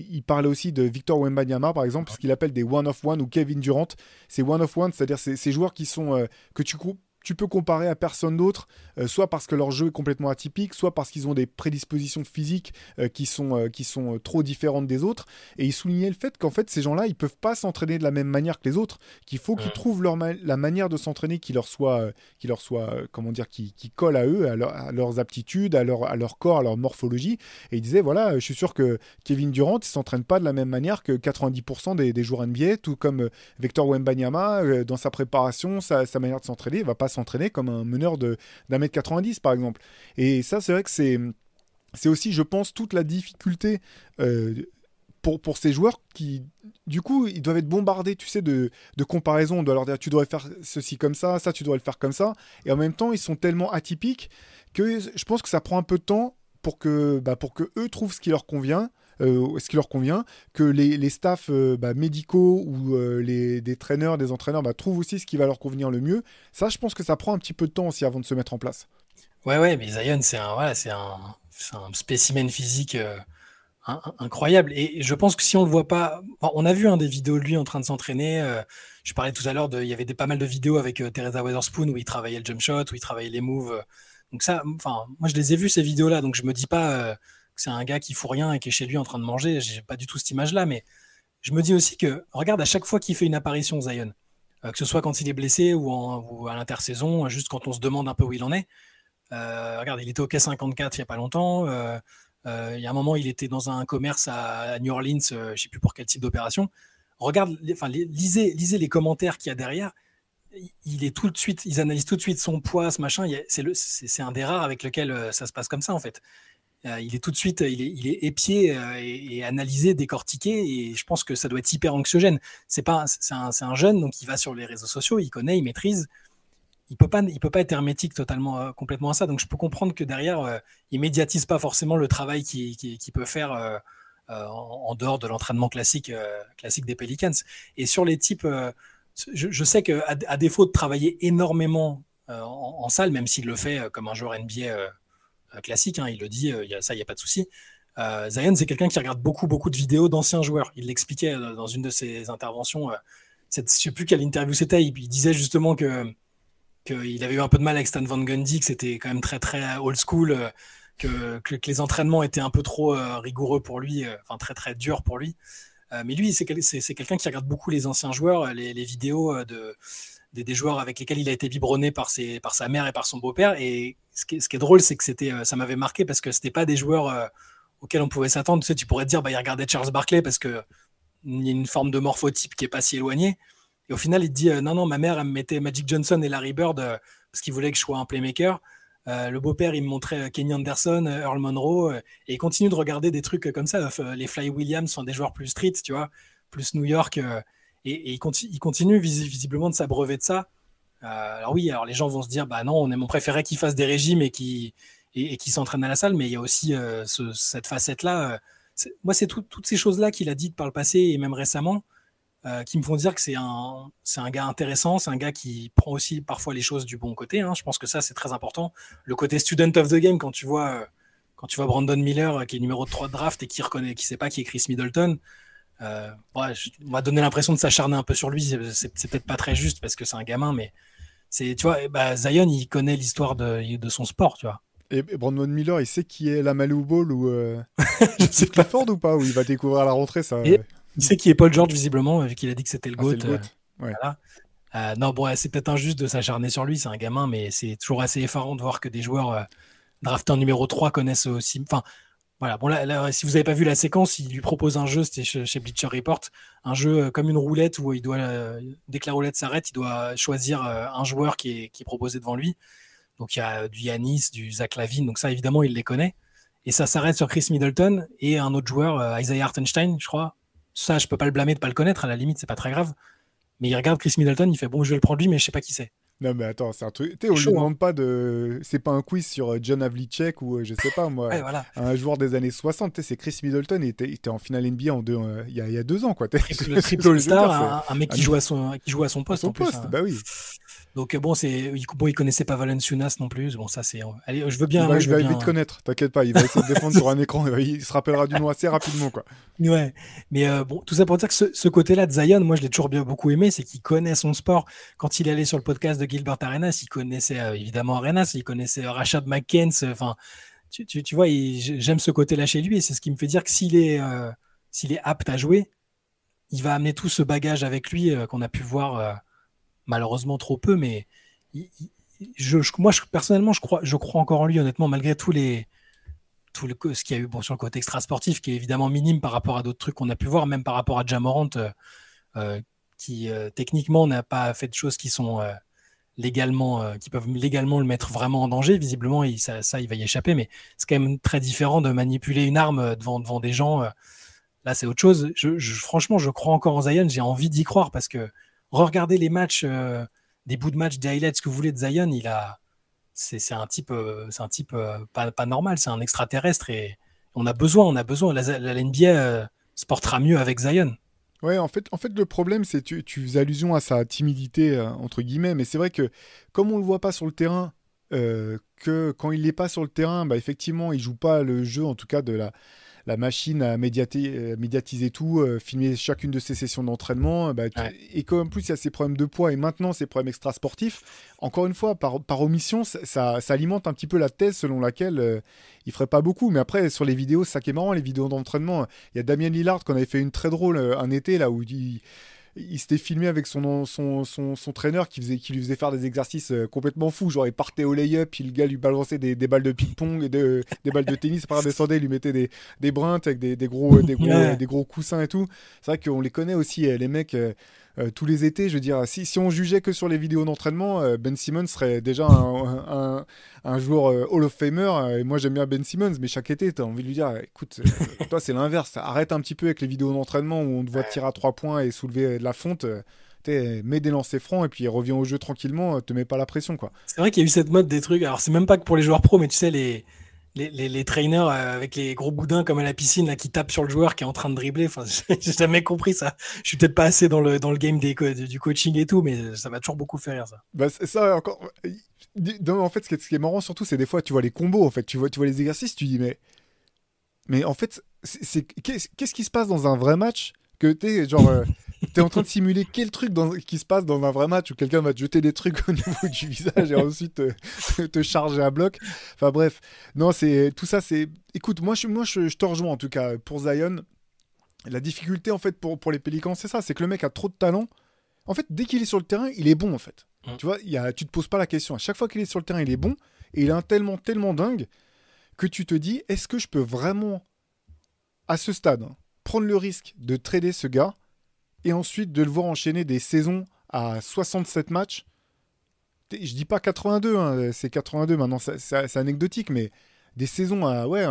il, parlait aussi de Victor Wembanyama par exemple, ce qu'il appelle des one of one ou Kevin Durant, c'est one of one, c'est-à-dire ces joueurs qui sont euh, que tu tu peux comparer à personne d'autre, euh, soit parce que leur jeu est complètement atypique, soit parce qu'ils ont des prédispositions physiques euh, qui sont, euh, qui sont trop différentes des autres. Et il soulignait le fait qu'en fait, ces gens-là, ils peuvent pas s'entraîner de la même manière que les autres, qu'il faut qu'ils trouvent leur la manière de s'entraîner qui leur soit, qui leur soit comment dire, qui, qui colle à eux, à, leurs aptitudes, à leur, à leur corps, à leur morphologie. Et il disait, voilà, je suis sûr que Kevin Durant, il s'entraîne pas de la même manière que 90% des, des joueurs NBA, tout comme Victor Wembanyama, dans sa préparation, sa, sa manière de s'entraîner, va pas s'entraîner comme un meneur d'un mètre 90 par exemple. Et ça, c'est vrai que c'est c'est aussi, je pense, toute la difficulté euh, pour, pour ces joueurs qui, du coup, ils doivent être bombardés, tu sais, de, de comparaisons. On doit leur dire, tu devrais faire ceci comme ça, ça, tu dois le faire comme ça. Et en même temps, ils sont tellement atypiques que je pense que ça prend un peu de temps pour que, bah, pour que eux trouvent ce qui leur convient. Euh, ce qui leur convient, que les, les staffs euh, bah, médicaux ou euh, les, des traîneurs, des entraîneurs bah, trouvent aussi ce qui va leur convenir le mieux. Ça, je pense que ça prend un petit peu de temps aussi avant de se mettre en place. Ouais, ouais, mais Zion, c'est un, voilà, c'est un, un, spécimen physique incroyable. Et je pense que si on le voit pas, on a vu un des vidéos de lui en train de s'entraîner. je parlais tout à l'heure de, il y avait pas mal de vidéos avec Teresa Weatherspoon où il travaillait le jump shot, où il travaillait les moves. donc ça, enfin, moi je les ai vus ces vidéos-là, donc je me dis pas c'est un gars qui fout rien et qui est chez lui en train de manger. J'ai pas du tout cette image-là, mais je me dis aussi que, regarde, à chaque fois qu'il fait une apparition, Zion, euh, que ce soit quand il est blessé ou, à l'intersaison, juste quand on se demande un peu où il en est. Euh, regarde, il était au K54 il y a pas longtemps. Euh, il y a un moment, il était dans un commerce à, New Orleans, je sais plus pour quel type d'opération. regarde, lisez, les commentaires qu'il y a derrière. Il est tout de suite, ils analysent tout de suite son poids, ce machin. C'est un des rares avec lequel ça se passe comme ça en fait. Euh, il est tout de suite, il est, épié euh, et, analysé, décortiqué, et je pense que ça doit être hyper anxiogène. C'est pas, c'est un, un, jeune, donc il va sur les réseaux sociaux, il connaît, il maîtrise. Il peut pas, il peut pas être hermétique totalement, complètement à ça. Donc je peux comprendre que derrière, il médiatise pas forcément le travail qu'il qui, peut faire euh, en, dehors de l'entraînement classique, euh, classique des Pelicans. Et sur les types, euh, je, sais qu'à à défaut de travailler énormément en, salle, même s'il le fait comme un joueur NBA classique, hein, il le dit, y a, ça, il n'y a pas de souci. Zion, c'est quelqu'un qui regarde beaucoup, beaucoup de vidéos d'anciens joueurs. Il l'expliquait dans une de ses interventions. je ne sais plus quelle interview c'était. Il, disait justement que qu'il avait eu un peu de mal avec Stan Van Gundy, que c'était quand même très, très old school que, les entraînements étaient un peu trop euh, rigoureux pour lui, euh, enfin très très durs pour lui. Euh, mais lui, c'est quelqu'un qui regarde beaucoup les anciens joueurs, les, vidéos de, des, joueurs avec lesquels il a été biberonné par, ses, par sa mère et par son beau-père. Et ce qui, est, drôle, c'est que c'était, ça m'avait marqué parce que c'était pas des joueurs auxquels on pouvait s'attendre. Tu, sais, tu pourrais te dire, bah, il regardait Charles Barkley parce qu'il y a une forme de morphotype qui est pas si éloignée. Et au final, il te dit, non, non, ma mère, elle me mettait Magic Johnson et Larry Bird parce qu'il voulait que je sois un playmaker. Euh, le beau-père, il me montrait euh, Kenny Anderson, euh, Earl Monroe, et il continue de regarder des trucs comme ça. les Fly Williams sont des joueurs plus street, tu vois, plus New York, et, il, continue visiblement de s'abreuver de ça. alors oui, alors les gens vont se dire, bah non, on, on préférait qu'il fasse des régimes et qu'il s'entraîne à la salle, mais il y a aussi cette facette-là. moi, c'est toutes ces choses-là qu'il a dites par le passé et même récemment. Euh, qui me font dire que c'est un, un gars intéressant, c'est un gars qui prend aussi parfois les choses du bon côté. Hein. Je pense que ça, c'est très important. Le côté student of the game, quand tu vois, euh, quand tu vois Brandon Miller, euh, qui est numéro 3 de draft et qui reconnaît, qui sait pas qui est Chris Middleton, euh, ouais, on m'a donné l'impression de s'acharner un peu sur lui. C'est, peut-être pas très juste parce que c'est un gamin, mais c'est, tu vois, bah, Zion, il connaît l'histoire de, de son sport, tu vois. Et Brandon Miller, il sait qui est la Malou Ball ou euh... c'est Clifford ou pas Ou il va découvrir à la rentrée ça il sait qui est Paul George, visiblement, vu qu'il a dit que c'était le GOAT. Euh, euh, non, bon, c'est peut-être injuste de s'acharner sur lui, c'est un gamin, mais c'est toujours assez effarant de voir que des joueurs euh, draftés en numéro 3 connaissent aussi. Enfin, voilà, bon, là, si vous n'avez pas vu la séquence, il lui propose un jeu, c'était chez, Bleacher Report, un jeu comme une roulette où il doit, dès que la roulette s'arrête, il doit choisir un joueur qui est, qui est proposé devant lui. Donc il y a du Yanis, du Zach Lavine, donc ça évidemment il les connaît. Et ça s'arrête sur Chris Middleton et un autre joueur, Isaiah Hartenstein, je crois, ça, je peux pas le blâmer de pas le connaître. À la limite, c'est pas très grave. Mais il regarde Chris Middleton, il fait bon, je vais le prendre lui, mais je sais pas qui c'est. Non mais attends, c'est un truc. Tu on lui demande hein. pas de. C'est pas un quiz sur euh, John Havlicek ou euh, je sais pas moi, un joueur des années 60. C'est Chris Middleton, il était, en finale NBA en deux, euh, il, y a, il, y a, deux ans quoi. Le triple star, un, mec qui joue à son, qui joue à son poste. son poste, hein. bah oui. Donc bon, c'est bon, il connaissait pas Valenciunas non plus. Bon, ça c'est. Allez, je veux bien. je vais vite connaître. T'inquiète pas, il va essayer de défendre sur un écran. Il se rappellera du nom assez rapidement, quoi. Ouais. Mais euh, bon, tout ça pour dire que ce, côté-là de Zion, moi, je l'ai toujours bien beaucoup aimé, c'est qu'il connaît son sport. Quand il est allé sur le podcast de Gilbert Arenas, il connaissait euh, évidemment Arenas, il connaissait euh, Rashad McKenzie. Enfin, tu, tu, vois, j'aime ce côté-là chez lui, et c'est ce qui me fait dire que s'il est s'il est apte à jouer, il va amener tout ce bagage avec lui qu'on a pu voir malheureusement trop peu, mais moi, personnellement, je crois, encore en lui, honnêtement, malgré tous les, tout ce qu'il y a eu sur le côté extra-sportif, qui est évidemment minime par rapport à d'autres trucs qu'on a pu voir, même par rapport à Jamorant, euh, euh, qui euh, techniquement n'a pas fait de choses qui sont légalement, qui peuvent légalement le mettre vraiment en danger. Visiblement, il, ça, il va y échapper, mais c'est quand même très différent de manipuler une arme devant, des gens. là, c'est autre chose. Franchement, je crois encore en Zion. J'ai envie d'y croire parce que regardez les matchs, euh, des bouts de match, des highlights, ce que vous voulez de Zion, il a, c'est un type, euh, c'est un type euh, pas, pas, normal, c'est un extraterrestre et on a besoin, on a besoin. La, la NBA se portera mieux avec Zion. Ouais, en fait, en fait, le problème, c'est tu, tu fais allusion à sa timidité entre guillemets, mais c'est vrai que comme on le voit pas sur le terrain, que quand il n'est pas sur le terrain, bah effectivement, il joue pas le jeu, en tout cas de la la machine à euh, médiatiser tout, euh, filmer chacune de ses sessions d'entraînement. Bah, et comme plus il y a ces problèmes de poids et maintenant ces problèmes extra-sportifs, encore une fois, par, par omission, ça, ça, alimente un petit peu la thèse selon laquelle euh, il ferait pas beaucoup. Mais après, sur les vidéos, ça qui est marrant, les vidéos d'entraînement, il y a Damien Lillard qu'on avait fait une très drôle un été là où il il s'était filmé avec son, son, son, son traîneur qui, faisait, qui lui faisait faire des exercices euh, complètement fous. Genre, il partait au lay-up, puis le gars lui balançait des, des balles de ping-pong et de, des balles de tennis. Après, descendait, il lui mettait des, des brintes avec des, des gros, des, gros, des gros coussins et tout. C'est vrai qu'on les connaît aussi, les mecs. Euh, tous les étés. Je veux dire, si, si on jugeait que sur les vidéos d'entraînement, euh, Ben Simmons serait déjà un, un, joueur euh, Hall of Famer. et moi, j'aime bien Ben Simmons, mais chaque été, tu as envie de lui dire écoute, toi, c'est l'inverse. Arrête un petit peu avec les vidéos d'entraînement où on te voit tirer à trois points et soulever de la fonte mets des lancers francs et puis reviens au jeu tranquillement, te mets pas la pression quoi. C'est vrai qu'il y a eu cette mode des trucs. Alors c'est même pas que pour les joueurs pros, mais tu sais les les, les, trainers euh, avec les gros boudins comme à la piscine là, qui tapent sur le joueur qui est en train de dribbler. Enfin, j'ai jamais compris ça. Je suis peut-être pas assez dans le, dans le game des, du coaching et tout, mais ça m'a toujours beaucoup fait rire ça. Bah, ça encore. en fait, ce qui, est, ce qui est marrant surtout, c'est des fois tu vois les combos. En fait, tu vois, tu vois les exercices, tu dis mais, mais en fait, c'est qu'est-ce qui se passe dans un vrai match que t'es genre euh, t'es en train de simuler quel truc dans, qui se passe dans un vrai match où quelqu'un va te jeter des trucs au niveau du visage et ensuite te, charger à bloc. Enfin bref, non, c'est tout ça, c'est. Écoute, moi, je, moi je, te rejoins en tout cas pour Zion. La difficulté en fait pour, pour les Pélicans, c'est ça, c'est que le mec a trop de talent. En fait, dès qu'il est sur le terrain, il est bon en fait. Mm. Tu vois, y a, tu te poses pas la question. À chaque fois qu'il est sur le terrain, il est bon et il est un tellement tellement dingue que tu te dis, est-ce que je peux vraiment à ce stade hein, prendre le risque de trader ce gars et ensuite de le voir enchaîner des saisons à 67 matchs. Je dis pas 82, hein, c'est 82 maintenant, c'est anecdotique, mais des saisons à ouais,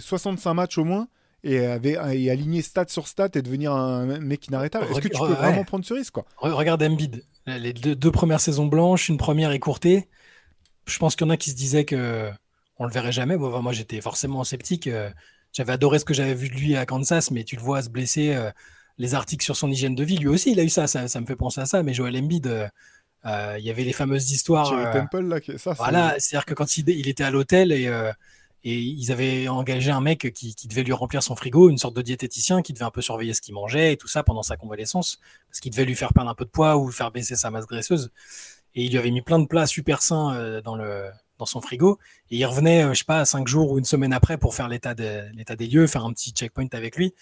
65 euh, matchs au moins et, avait, et aligner stat sur stat et devenir un mec inarrêtable. Est-ce que tu peux vraiment prendre ce risque quoi? Regarde Embiid, les deux, premières saisons blanches, une première écourtée. Je pense qu'il y en a qui se disaient que on le verrait jamais. moi, j'étais forcément sceptique. J'avais adoré ce que j'avais vu de lui à Kansas, mais tu le vois se blesser. Euh, les articles sur son hygiène de vie, lui aussi, il a eu ça. Ça, me fait penser à ça. Mais Joel Embiid, euh, euh, il y avait les fameuses histoires. Temple, là, ça. Voilà, c'est-à-dire que quand il, était à l'hôtel et, et ils avaient engagé un mec qui, devait lui remplir son frigo, une sorte de diététicien qui devait un peu surveiller ce qu'il mangeait et tout ça pendant sa convalescence, parce qu'il devait lui faire perdre un peu de poids ou faire baisser sa masse graisseuse. Et il lui avait mis plein de plats super sains dans le dans son frigo. Et il revenait, euh, je sais pas, cinq jours ou une semaine après pour faire l'état de, des lieux, faire un petit checkpoint avec lui.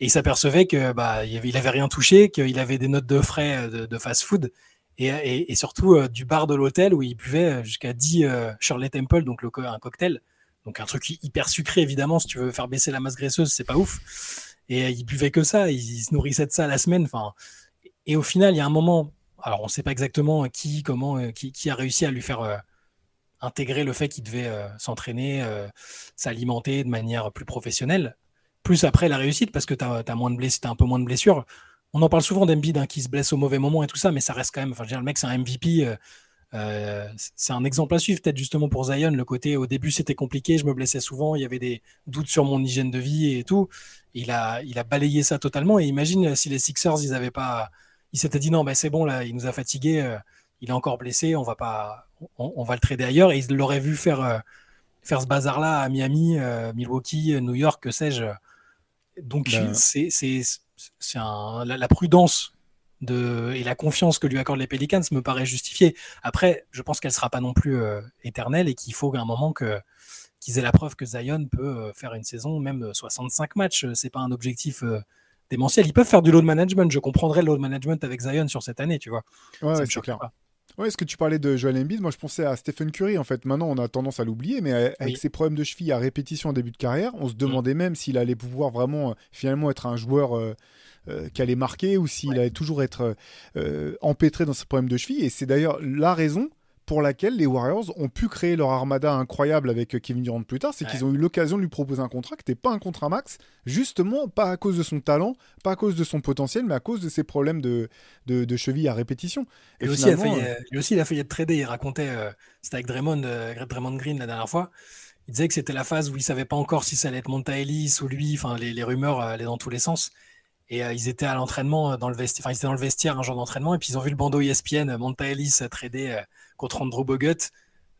Et il s'apercevait que bah il avait, rien touché, qu'il avait des notes de frais euh, de, fast-food et, et, surtout euh, du bar de l'hôtel où il buvait jusqu'à 10 Shirley Temple, donc le, un cocktail. Donc un truc hyper sucré évidemment, si tu veux faire baisser la masse graisseuse, c'est pas ouf. Et il buvait que ça, il, se nourrissait de ça la semaine. Enfin, et au final, il y a un moment, alors on ne sait pas exactement qui, comment, qui, qui, a réussi à lui faire intégrer le fait qu'il devait euh, s'entraîner, euh, s'alimenter de manière plus professionnelle. Plus après la réussite, parce que tu as, de un peu moins de blessures. On en parle souvent d'Embiid hein, qui se blesse au mauvais moment et tout ça, mais ça reste quand même. Enfin, le mec, c'est un MVP. Euh, c'est un exemple à suivre, peut-être justement pour Zion. Le côté au début, c'était compliqué, je me blessais souvent, il y avait des doutes sur mon hygiène de vie et tout. Il a, il a balayé ça totalement. Et imagine si les Sixers, ils avaient pas. Ils s'étaient dit non, ben c'est bon, là, il nous a fatigués, il est encore blessé, on va pas, on, va le trader ailleurs. Et ils l'auraient vu faire, euh, faire ce bazar-là à Miami, euh, Milwaukee, New York, que sais-je. Donc, ben. c'est la, la, prudence de, et la confiance que lui accordent les Pelicans me paraît justifiée. Après, je pense qu'elle ne sera pas non plus euh, éternelle et qu'il faut à un moment que qu'ils aient la preuve que Zion peut faire une saison, même 65 matchs. C'est pas un objectif démentiel. Ils peuvent faire du load management. Je comprendrais le load management avec Zion sur cette année, tu vois. Ouais, c'est clair. Ouais, est-ce que tu parlais de Joel Embiid Moi, je pensais à Stephen Curry. En fait, maintenant, on a tendance à l'oublier, mais avec ses problèmes de cheville à répétition en début de carrière, on se mm. demandait même s'il allait pouvoir vraiment, euh, finalement, être un joueur euh, euh, qui allait marquer ou s'il allait toujours être empêtré dans ses problèmes de cheville. Et c'est d'ailleurs la raison pour laquelle les Warriors ont pu créer leur armada incroyable avec Kevin Durant plus tard, c'est qu'ils ont eu l'occasion de lui proposer un contrat qui n'était pas un contrat max, justement pas à cause de son talent, pas à cause de son potentiel, mais à cause de ses problèmes de, de, cheville à répétition. Et, aussi, il a failli, euh, lui aussi, il a failli être tradé. Il racontait, euh, c'était avec Draymond, euh, Draymond Green la dernière fois. Il disait que c'était la phase où il savait pas encore si ça allait être Monta Ellis ou lui. Enfin, les, les rumeurs allaient dans tous les sens. Et ils étaient à l'entraînement dans le vestiaire, ils étaient dans le vestiaire un jour d'entraînement et puis ils ont vu le bandeau ESPN Monta Ellis tradé contre Andrew Bogut.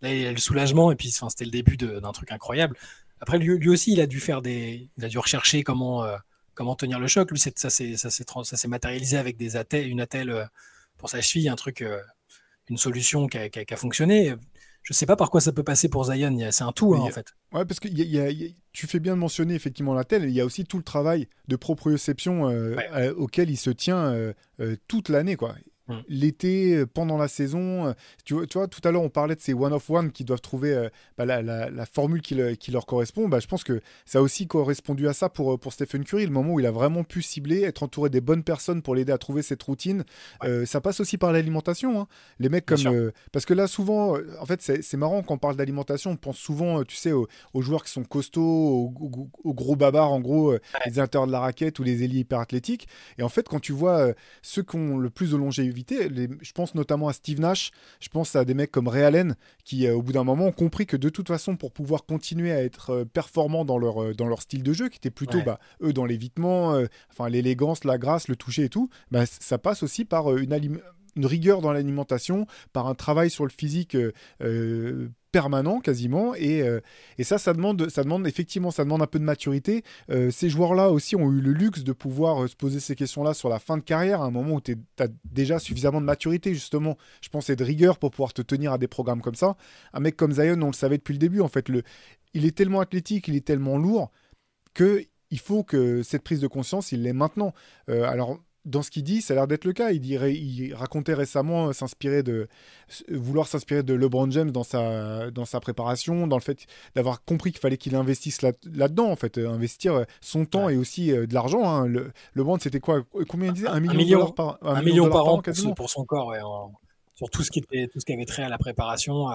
Là, il a le soulagement et puis c'était le début d'un truc incroyable. Après, lui, aussi, il a dû faire des, il a dû rechercher comment, euh, comment tenir le choc. Lui, ça s'est matérialisé avec des attelles, une attelle euh, pour sa cheville, un truc, euh, une solution qui a, fonctionné. Je sais pas par quoi ça peut passer pour Zion. C'est un tout, hein, en fait. Ouais, parce que tu fais bien de mentionner effectivement la telle. Il y a aussi tout le travail de proprioception euh, auquel il se tient toute l'année, quoi. Mm. l'été, euh, pendant la saison. Euh, tu vois, tu vois, tout à l'heure, on parlait de ces one-of-one qui doivent trouver euh, bah, la, formule qui, leur correspond. Bah, je pense que ça a aussi correspondu à ça pour, pour Stephen Curry, le moment où il a vraiment pu cibler, être entouré des bonnes personnes pour l'aider à trouver cette routine. ça passe aussi par l'alimentation. Hein. Les mecs comme. parce que là, souvent, en fait, c'est marrant quand on parle d'alimentation, on pense souvent, tu sais, aux, joueurs qui sont costauds, aux, gros babards, en gros, les intérieurs de la raquette ou les ailiers hyper athlétiques. Et en fait, quand tu vois ceux qui ont le plus de longévité, je pense notamment à Steve Nash, je pense à des mecs comme Ray Allen qui, euh, au bout d'un moment, ont compris que de toute façon, pour pouvoir continuer à être euh, performants dans leur, euh, dans leur style de jeu, qui était plutôt, bah, eux, dans l'évitement, enfin l'élégance, la grâce, le toucher et tout, bah, ça passe aussi par une, une rigueur dans l'alimentation, par un travail sur le physique permanent quasiment. Et, euh, et, ça ça demande ça demande effectivement ça demande un peu de maturité. Euh, ces joueurs là aussi ont eu le luxe de pouvoir euh, se poser ces questions là sur la fin de carrière à un moment où tu as déjà suffisamment de maturité justement je pense et de rigueur pour pouvoir te tenir à des programmes comme ça. Un mec comme Zion on le savait depuis le début en fait le il est tellement athlétique il est tellement lourd que il faut que cette prise de conscience il l'ait maintenant. Alors dans ce qu'il dit, ça a l'air d'être le cas. Il, dirait, il racontait récemment euh, s'inspirer de, vouloir s'inspirer de LeBron James dans sa, dans sa préparation, dans le fait d'avoir compris qu'il fallait qu'il investisse là, dedans en fait, euh, investir euh, son temps et aussi de l'argent. Hein. Le, LeBron, c'était quoi Combien il disait? Un million, par, un, million, par, an, pour, son corps, sur tout ce qui était, tout ce qui avait trait à la préparation.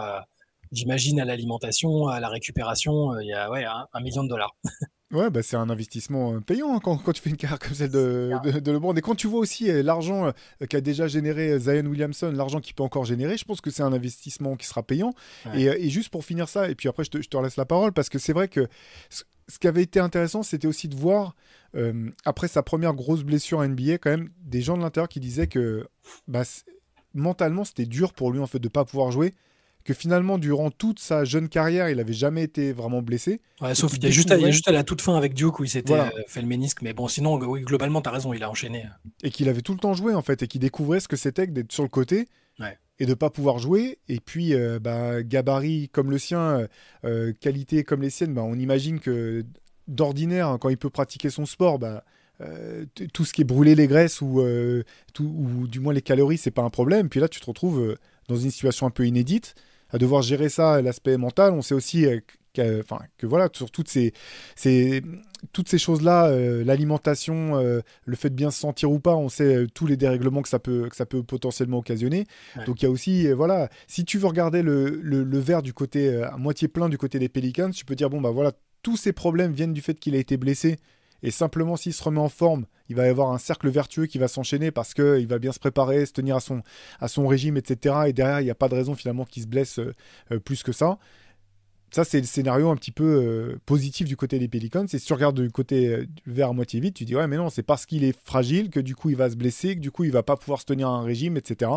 J'imagine à l'alimentation, à la récupération, il y a ouais, un million de dollars. Ouais, bah c'est un investissement euh, payant hein, quand, quand, tu fais une carrière comme celle de, de, LeBron. Et quand tu vois aussi euh, l'argent euh, qu'a déjà généré Zion Williamson, l'argent qu'il peut encore générer, je pense que c'est un investissement qui sera payant. Et, juste pour finir ça, et puis après je te, je te laisse la parole, parce que c'est vrai que ce, qui avait été intéressant, c'était aussi de voir, après sa première grosse blessure à NBA, quand même, des gens de l'intérieur qui disaient que bah, mentalement c'était dur pour lui en fait de pas pouvoir jouer que finalement, durant toute sa jeune carrière, il n'avait jamais été vraiment blessé. sauf qu'il y, a juste à, juste à la toute fin avec Duke où il s'était euh, fait le ménisque. Mais bon, sinon, oui, globalement, tu as raison, il a enchaîné. Et qu'il avait tout le temps joué, en fait, et qu'il découvrait ce que c'était d'être sur le côté. Et de pas pouvoir jouer, et puis euh, bah, gabarit comme le sien, euh, qualité comme les siennes, bah, on imagine que d'ordinaire, hein, quand il peut pratiquer son sport, bah, tout ce qui est brûler les graisses ou, tout, ou du moins les calories, c'est pas un problème. Puis là, tu te retrouves dans une situation un peu inédite à devoir gérer ça, l'aspect mental. On sait aussi euh, que, enfin, que voilà, sur toutes ces, ces toutes ces choses-là, euh, l'alimentation, euh, le fait de bien se sentir ou pas, on sait tous les dérèglements que ça peut, que ça peut potentiellement occasionner. Donc il y a aussi, voilà, si tu veux regarder le, le, verre du côté à moitié plein du côté des Pelicans, tu peux dire bon bah voilà, tous ces problèmes viennent du fait qu'il a été blessé et simplement, s'il se remet en forme, il va y avoir un cercle vertueux qui va s'enchaîner parce qu'il va bien se préparer, se tenir à son, régime, etc. Et derrière, il n'y a pas de raison finalement qu'il se blesse euh, euh, plus que ça. Ça, c'est le scénario un petit peu euh, positif du côté des Pelicans. Et si tu regardes du côté du verre à moitié vide, tu dis ouais, mais non, c'est parce qu'il est fragile que du coup il va se blesser, que du coup il va pas pouvoir se tenir à un régime, etc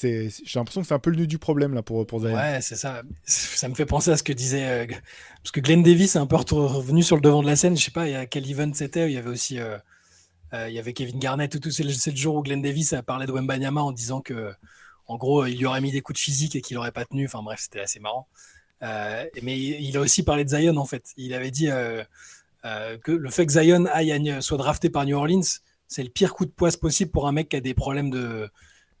j'ai l'impression que c'est un peu le nœud du problème là pour, pour. Ouais, c'est ça. Ça me fait penser à ce que disait. Euh, parce que Glenn Davis est un peu revenu sur le devant de la scène. Je sais pas, a quel event c'était. Il y avait aussi. Euh, euh, il y avait Kevin Garnett. Tout, c'est, le, le, jour où Glenn Davis a parlé de Wembanyama en disant que, en gros, il lui aurait mis des coups de physique et qu'il aurait pas tenu. Enfin bref, c'était assez marrant. Mais il a aussi parlé de Zion en fait. Il avait dit que le fait que Zion aille, soit drafté par New Orleans, c'est le pire coup de poisse possible pour un mec qui a des problèmes de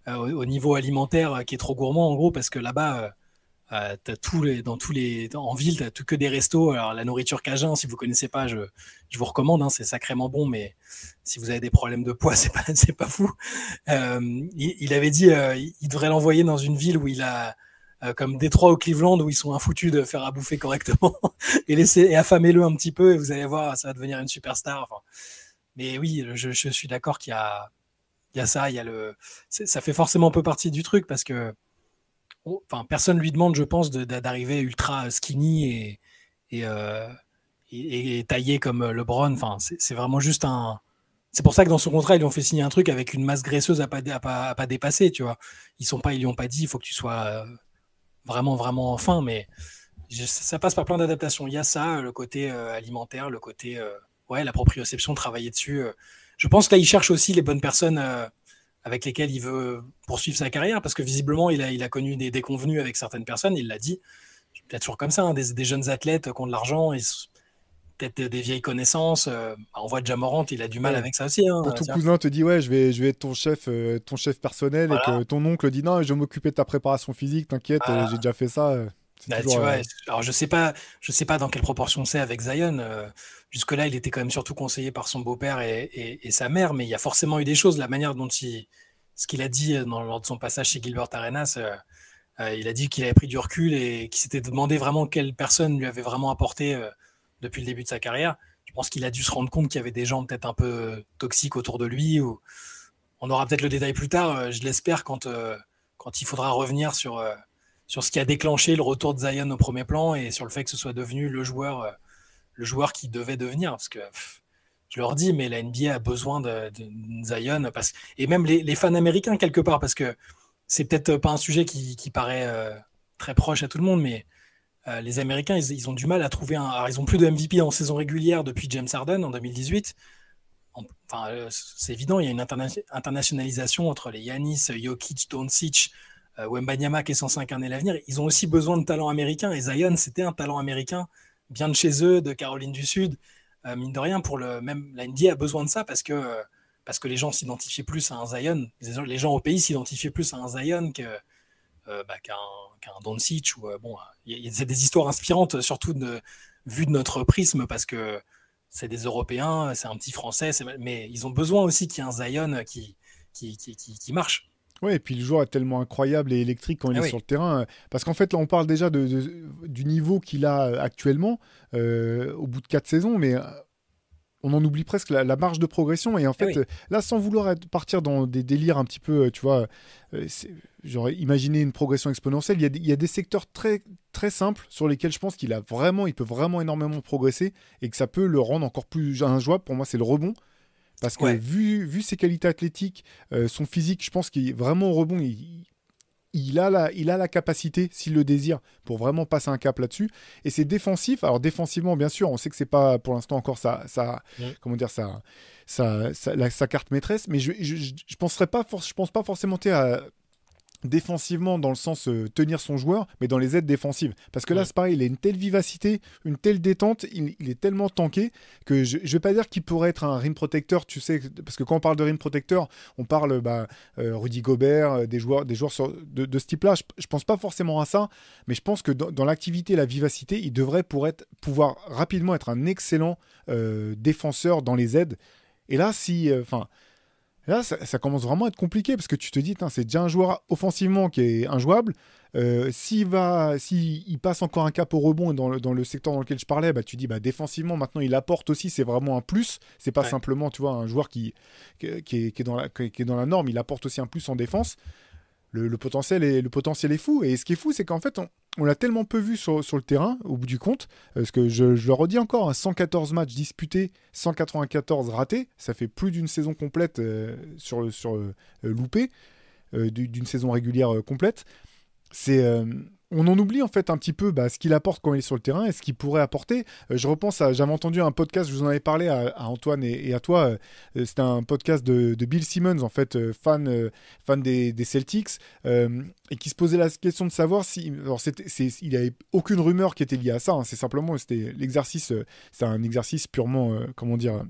euh, au, niveau alimentaire euh, qui est trop gourmand en gros parce que là-bas euh, as les, dans tous les, en ville, tu tout que des restos. Alors, la nourriture cajun, si vous connaissez pas, je, je vous recommande, hein, c'est sacrément bon, mais si vous avez des problèmes de poids, c'est pas, pas fou. il, avait dit, il devrait l'envoyer dans une ville où il a, comme Détroit ou Cleveland, où ils sont infoutus de faire à bouffer correctement, et laisser, et affamez-le un petit peu, et vous allez voir, ça va devenir une superstar. Mais oui, je, suis d'accord qu'il y a, ça, il y a le. Ça fait forcément un peu partie du truc parce que enfin, personne lui demande, je pense, d'arriver ultra skinny et, et, euh, et, taillé comme LeBron. Enfin, c'est vraiment juste un. C'est pour ça que dans son contrat, ils lui ont fait signer un truc avec une masse graisseuse à pas, à pas, dépasser, tu vois. Ils sont pas, ils lui ont pas dit, il faut que tu sois euh, vraiment, vraiment fin, mais ça passe par plein d'adaptations. Il y a ça, le côté euh, alimentaire, le côté, ouais, la proprioception, travailler dessus je pense que là, il cherche aussi les bonnes personnes euh, avec lesquels il veut poursuivre sa carrière, parce que visiblement, il a, il a connu des déconvenus avec certaines personnes, il l'a dit. Peut-être toujours comme ça, hein, des, jeunes athlètes qui ont de l'argent, peut-être des vieilles connaissances. Euh, on voit Jamorant, il a du mal avec ça aussi. Hein, ton cousin te dit, ouais, je vais, je vais être ton chef, euh, ton chef personnel, et que ton oncle dit, non, je vais m'occuper de ta préparation physique, t'inquiète, j'ai déjà fait ça. Bah, alors je sais pas, je sais pas dans quelle proportion c'est avec Zion. Jusque-là, il était quand même surtout conseillé par son beau-père et, sa mère, mais il y a forcément eu des choses. La manière dont il, ce qu'il a dit euh, dans, lors de son passage chez Gilbert Arenas, euh, euh, il a dit qu'il avait pris du recul et qu'il s'était demandé vraiment quelle personne lui avait vraiment apporté depuis le début de sa carrière. Je pense qu'il a dû se rendre compte qu'il y avait des gens peut-être un peu toxiques autour de lui. On aura peut-être le détail plus tard, je l'espère, quand, quand il faudra revenir sur, ce qui a déclenché le retour de Zion au premier plan et sur le fait que ce soit devenu le joueur qui devait devenir. Parce que je leur dis, mais la NBA a besoin de, Zion. Parce, et même les, fans américains, quelque part, parce que c'est peut-être pas un sujet qui, paraît euh, très proche à tout le monde, mais euh, les Américains, ils, ont du mal à trouver un. Alors, ils ont plus de MVP en saison régulière depuis James Harden en 2018. Enfin, euh, c'est évident, il y a une internationalisation entre les Yanis, Jokic, Doncic, Wembanyama qui est censé incarner l'avenir. Ils ont aussi besoin de talent américain et Zion, c'était un talent américain bien de chez eux, de Caroline du Sud. Euh, mine de rien, pour le même la NBA a besoin de ça parce que parce que les gens s'identifiaient plus à un Zion. Les gens au pays s'identifiaient plus à un Zion que euh, bah, qu'un qu Doncic ou euh, bon, c'est des histoires inspirantes, surtout de, vu de notre prisme parce que c'est des Européens, c'est un petit Français, mais ils ont besoin aussi qu'il y ait un Zion qui qui, qui, qui marche. Oui, et puis le joueur est tellement incroyable et électrique quand il ah est sur le terrain. Parce qu'en fait, là, on parle déjà de, du niveau qu'il a actuellement euh, au bout de quatre saisons, mais on en oublie presque la, marge de progression. Et en fait, là, sans vouloir partir dans des délires un petit peu, tu vois, j'aurais imaginé une progression exponentielle. Il y, a, il y, a, des secteurs très, très simples sur lesquels je pense qu'il a vraiment, il peut vraiment énormément progresser et que ça peut le rendre encore plus injouable. Pour moi, c'est le rebond. Parce que vu, vu ses qualités athlétiques, euh, son physique, je pense qu'il est vraiment au rebond. Il, a la, il a la capacité, s'il le désire, pour vraiment passer un cap là-dessus. Et c'est défensif. Alors défensivement, bien sûr, on sait que c'est pas pour l'instant encore ça comment dire, ça, sa, sa, carte maîtresse. Mais je, je, je, penserais pas, je pense pas forcément à défensivement dans le sens euh, tenir son joueur, mais dans les aides défensives. Parce que là, c'est pareil, il a une telle vivacité, une telle détente, il, est tellement tanké que je ne vais pas dire qu'il pourrait être un rim protecteur, tu sais, parce que quand on parle de rim protecteur, on parle bah, euh, Rudy Gobert, euh, des joueurs, des joueurs de, ce type-là. Je, ne pense pas forcément à ça, mais je pense que dans, l'activité, la vivacité, il devrait pour être, pouvoir rapidement être un excellent défenseur dans les aides. Et là, si, enfin Là, ça, commence vraiment à être compliqué parce que tu te dis, c'est déjà un joueur offensivement qui est injouable. Euh, s'il va, s'il passe encore un cap au rebond dans le, dans le secteur dans lequel je parlais, bah, tu dis, bah, défensivement, maintenant, il apporte aussi, c'est vraiment un plus. C'est pas simplement, tu vois, un joueur qui, qui, est, dans la, qui est dans la norme, il apporte aussi un plus en défense. Le, potentiel est, le potentiel est fou. Et ce qui est fou, c'est qu'en fait, on, on l'a tellement peu vu sur, le terrain, au bout du compte, parce que je, le redis encore, 114 hein, matchs disputés, 194 ratés, ça fait plus d'une saison complète euh, sur, sur euh, loupé, euh, d'une saison régulière complète. C'est on en oublie en fait un petit peu bah, ce qu'il apporte quand il est sur le terrain et ce qu'il pourrait apporter. Euh, je repense à, j'avais entendu un podcast, je vous en avais parlé à, Antoine et, à toi. Euh, euh, c'était un podcast de, Bill Simmons, en fait, fan, fan des, Celtics, et qui se posait la question de savoir si, alors c'était, il n'y avait aucune rumeur qui était liée à ça. Hein. c'est simplement, c'était l'exercice, c'est un exercice purement, comment dire euh,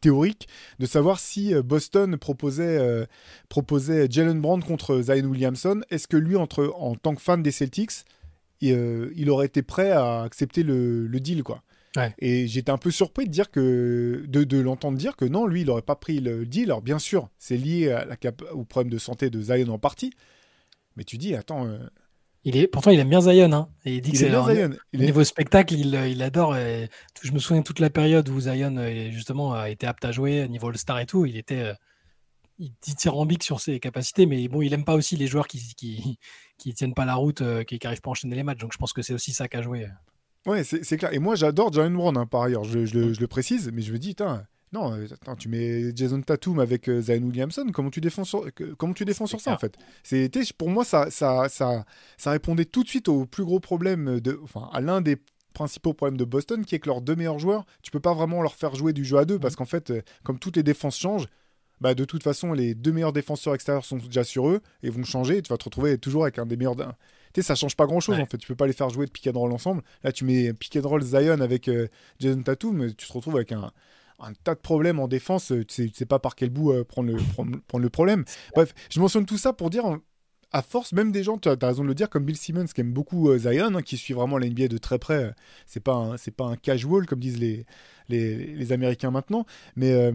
théorique de savoir si euh, Boston proposait, euh, proposait Jalen Brown contre Zion Williamson. Est-ce que lui, entre, en tant que fan des Celtics, il, aurait été prêt à accepter le, deal quoi? Et j'étais un peu surpris de, dire que, de, l'entendre dire que non, lui, il n'aurait pas pris le deal. Alors bien sûr, c'est lié à la au problème de santé de Zion en partie. Mais tu dis, attends, il est, pourtant, il aime bien Zion. Hein, et il dit que c'est Au niveau spectacle, il, il adore. Et, je me souviens toute la période où Zion euh, justement a été apte à jouer, niveau All-Star et tout. Il était euh, il dithyrambique sur ses capacités, mais bon, il aime pas aussi les joueurs qui qui, qui tiennent pas la route, euh, qui n'arrivent pas à enchaîner les matchs. Donc je pense que c'est aussi ça qu'a joué. Ouais, c'est clair. Et moi, j'adore Jalen Brown, hein, par ailleurs. Je, je, je, le précise, mais je me dis, non, euh, attends, tu mets Jason Tatum avec euh, Zion Williamson, comment tu défends sur, comment tu défends sur ça en fait? C'était pour moi ça, ça, ça, ça répondait tout de suite au plus gros problème de, enfin à l'un des principaux problèmes de Boston, qui est que leurs deux meilleurs joueurs, tu peux pas vraiment leur faire jouer du jeu à deux parce mm. qu'en fait, euh, comme toutes les défenses changent, bah, de toute façon, les deux meilleurs défenseurs extérieurs sont déjà sur eux et vont changer. Et tu vas te retrouver toujours avec un des meilleurs. Tu sais, ça change pas grand chose en fait. Tu peux pas les faire jouer de pick and roll ensemble. Là, tu mets pick and roll Zion avec euh, Jason Tatum, mais tu te retrouves avec un, un tas de problèmes en défense. Tu sais, sais pas par quel bout euh, prendre, le, problème. Bref, je mentionne tout ça pour dire à force, même des gens, tu as, raison de le dire, comme Bill Simmons, qui aime beaucoup euh, Zion, hein, qui suit vraiment la NBA de très près. Euh, c'est pas pas un casual comme disent les, les, Américains maintenant, mais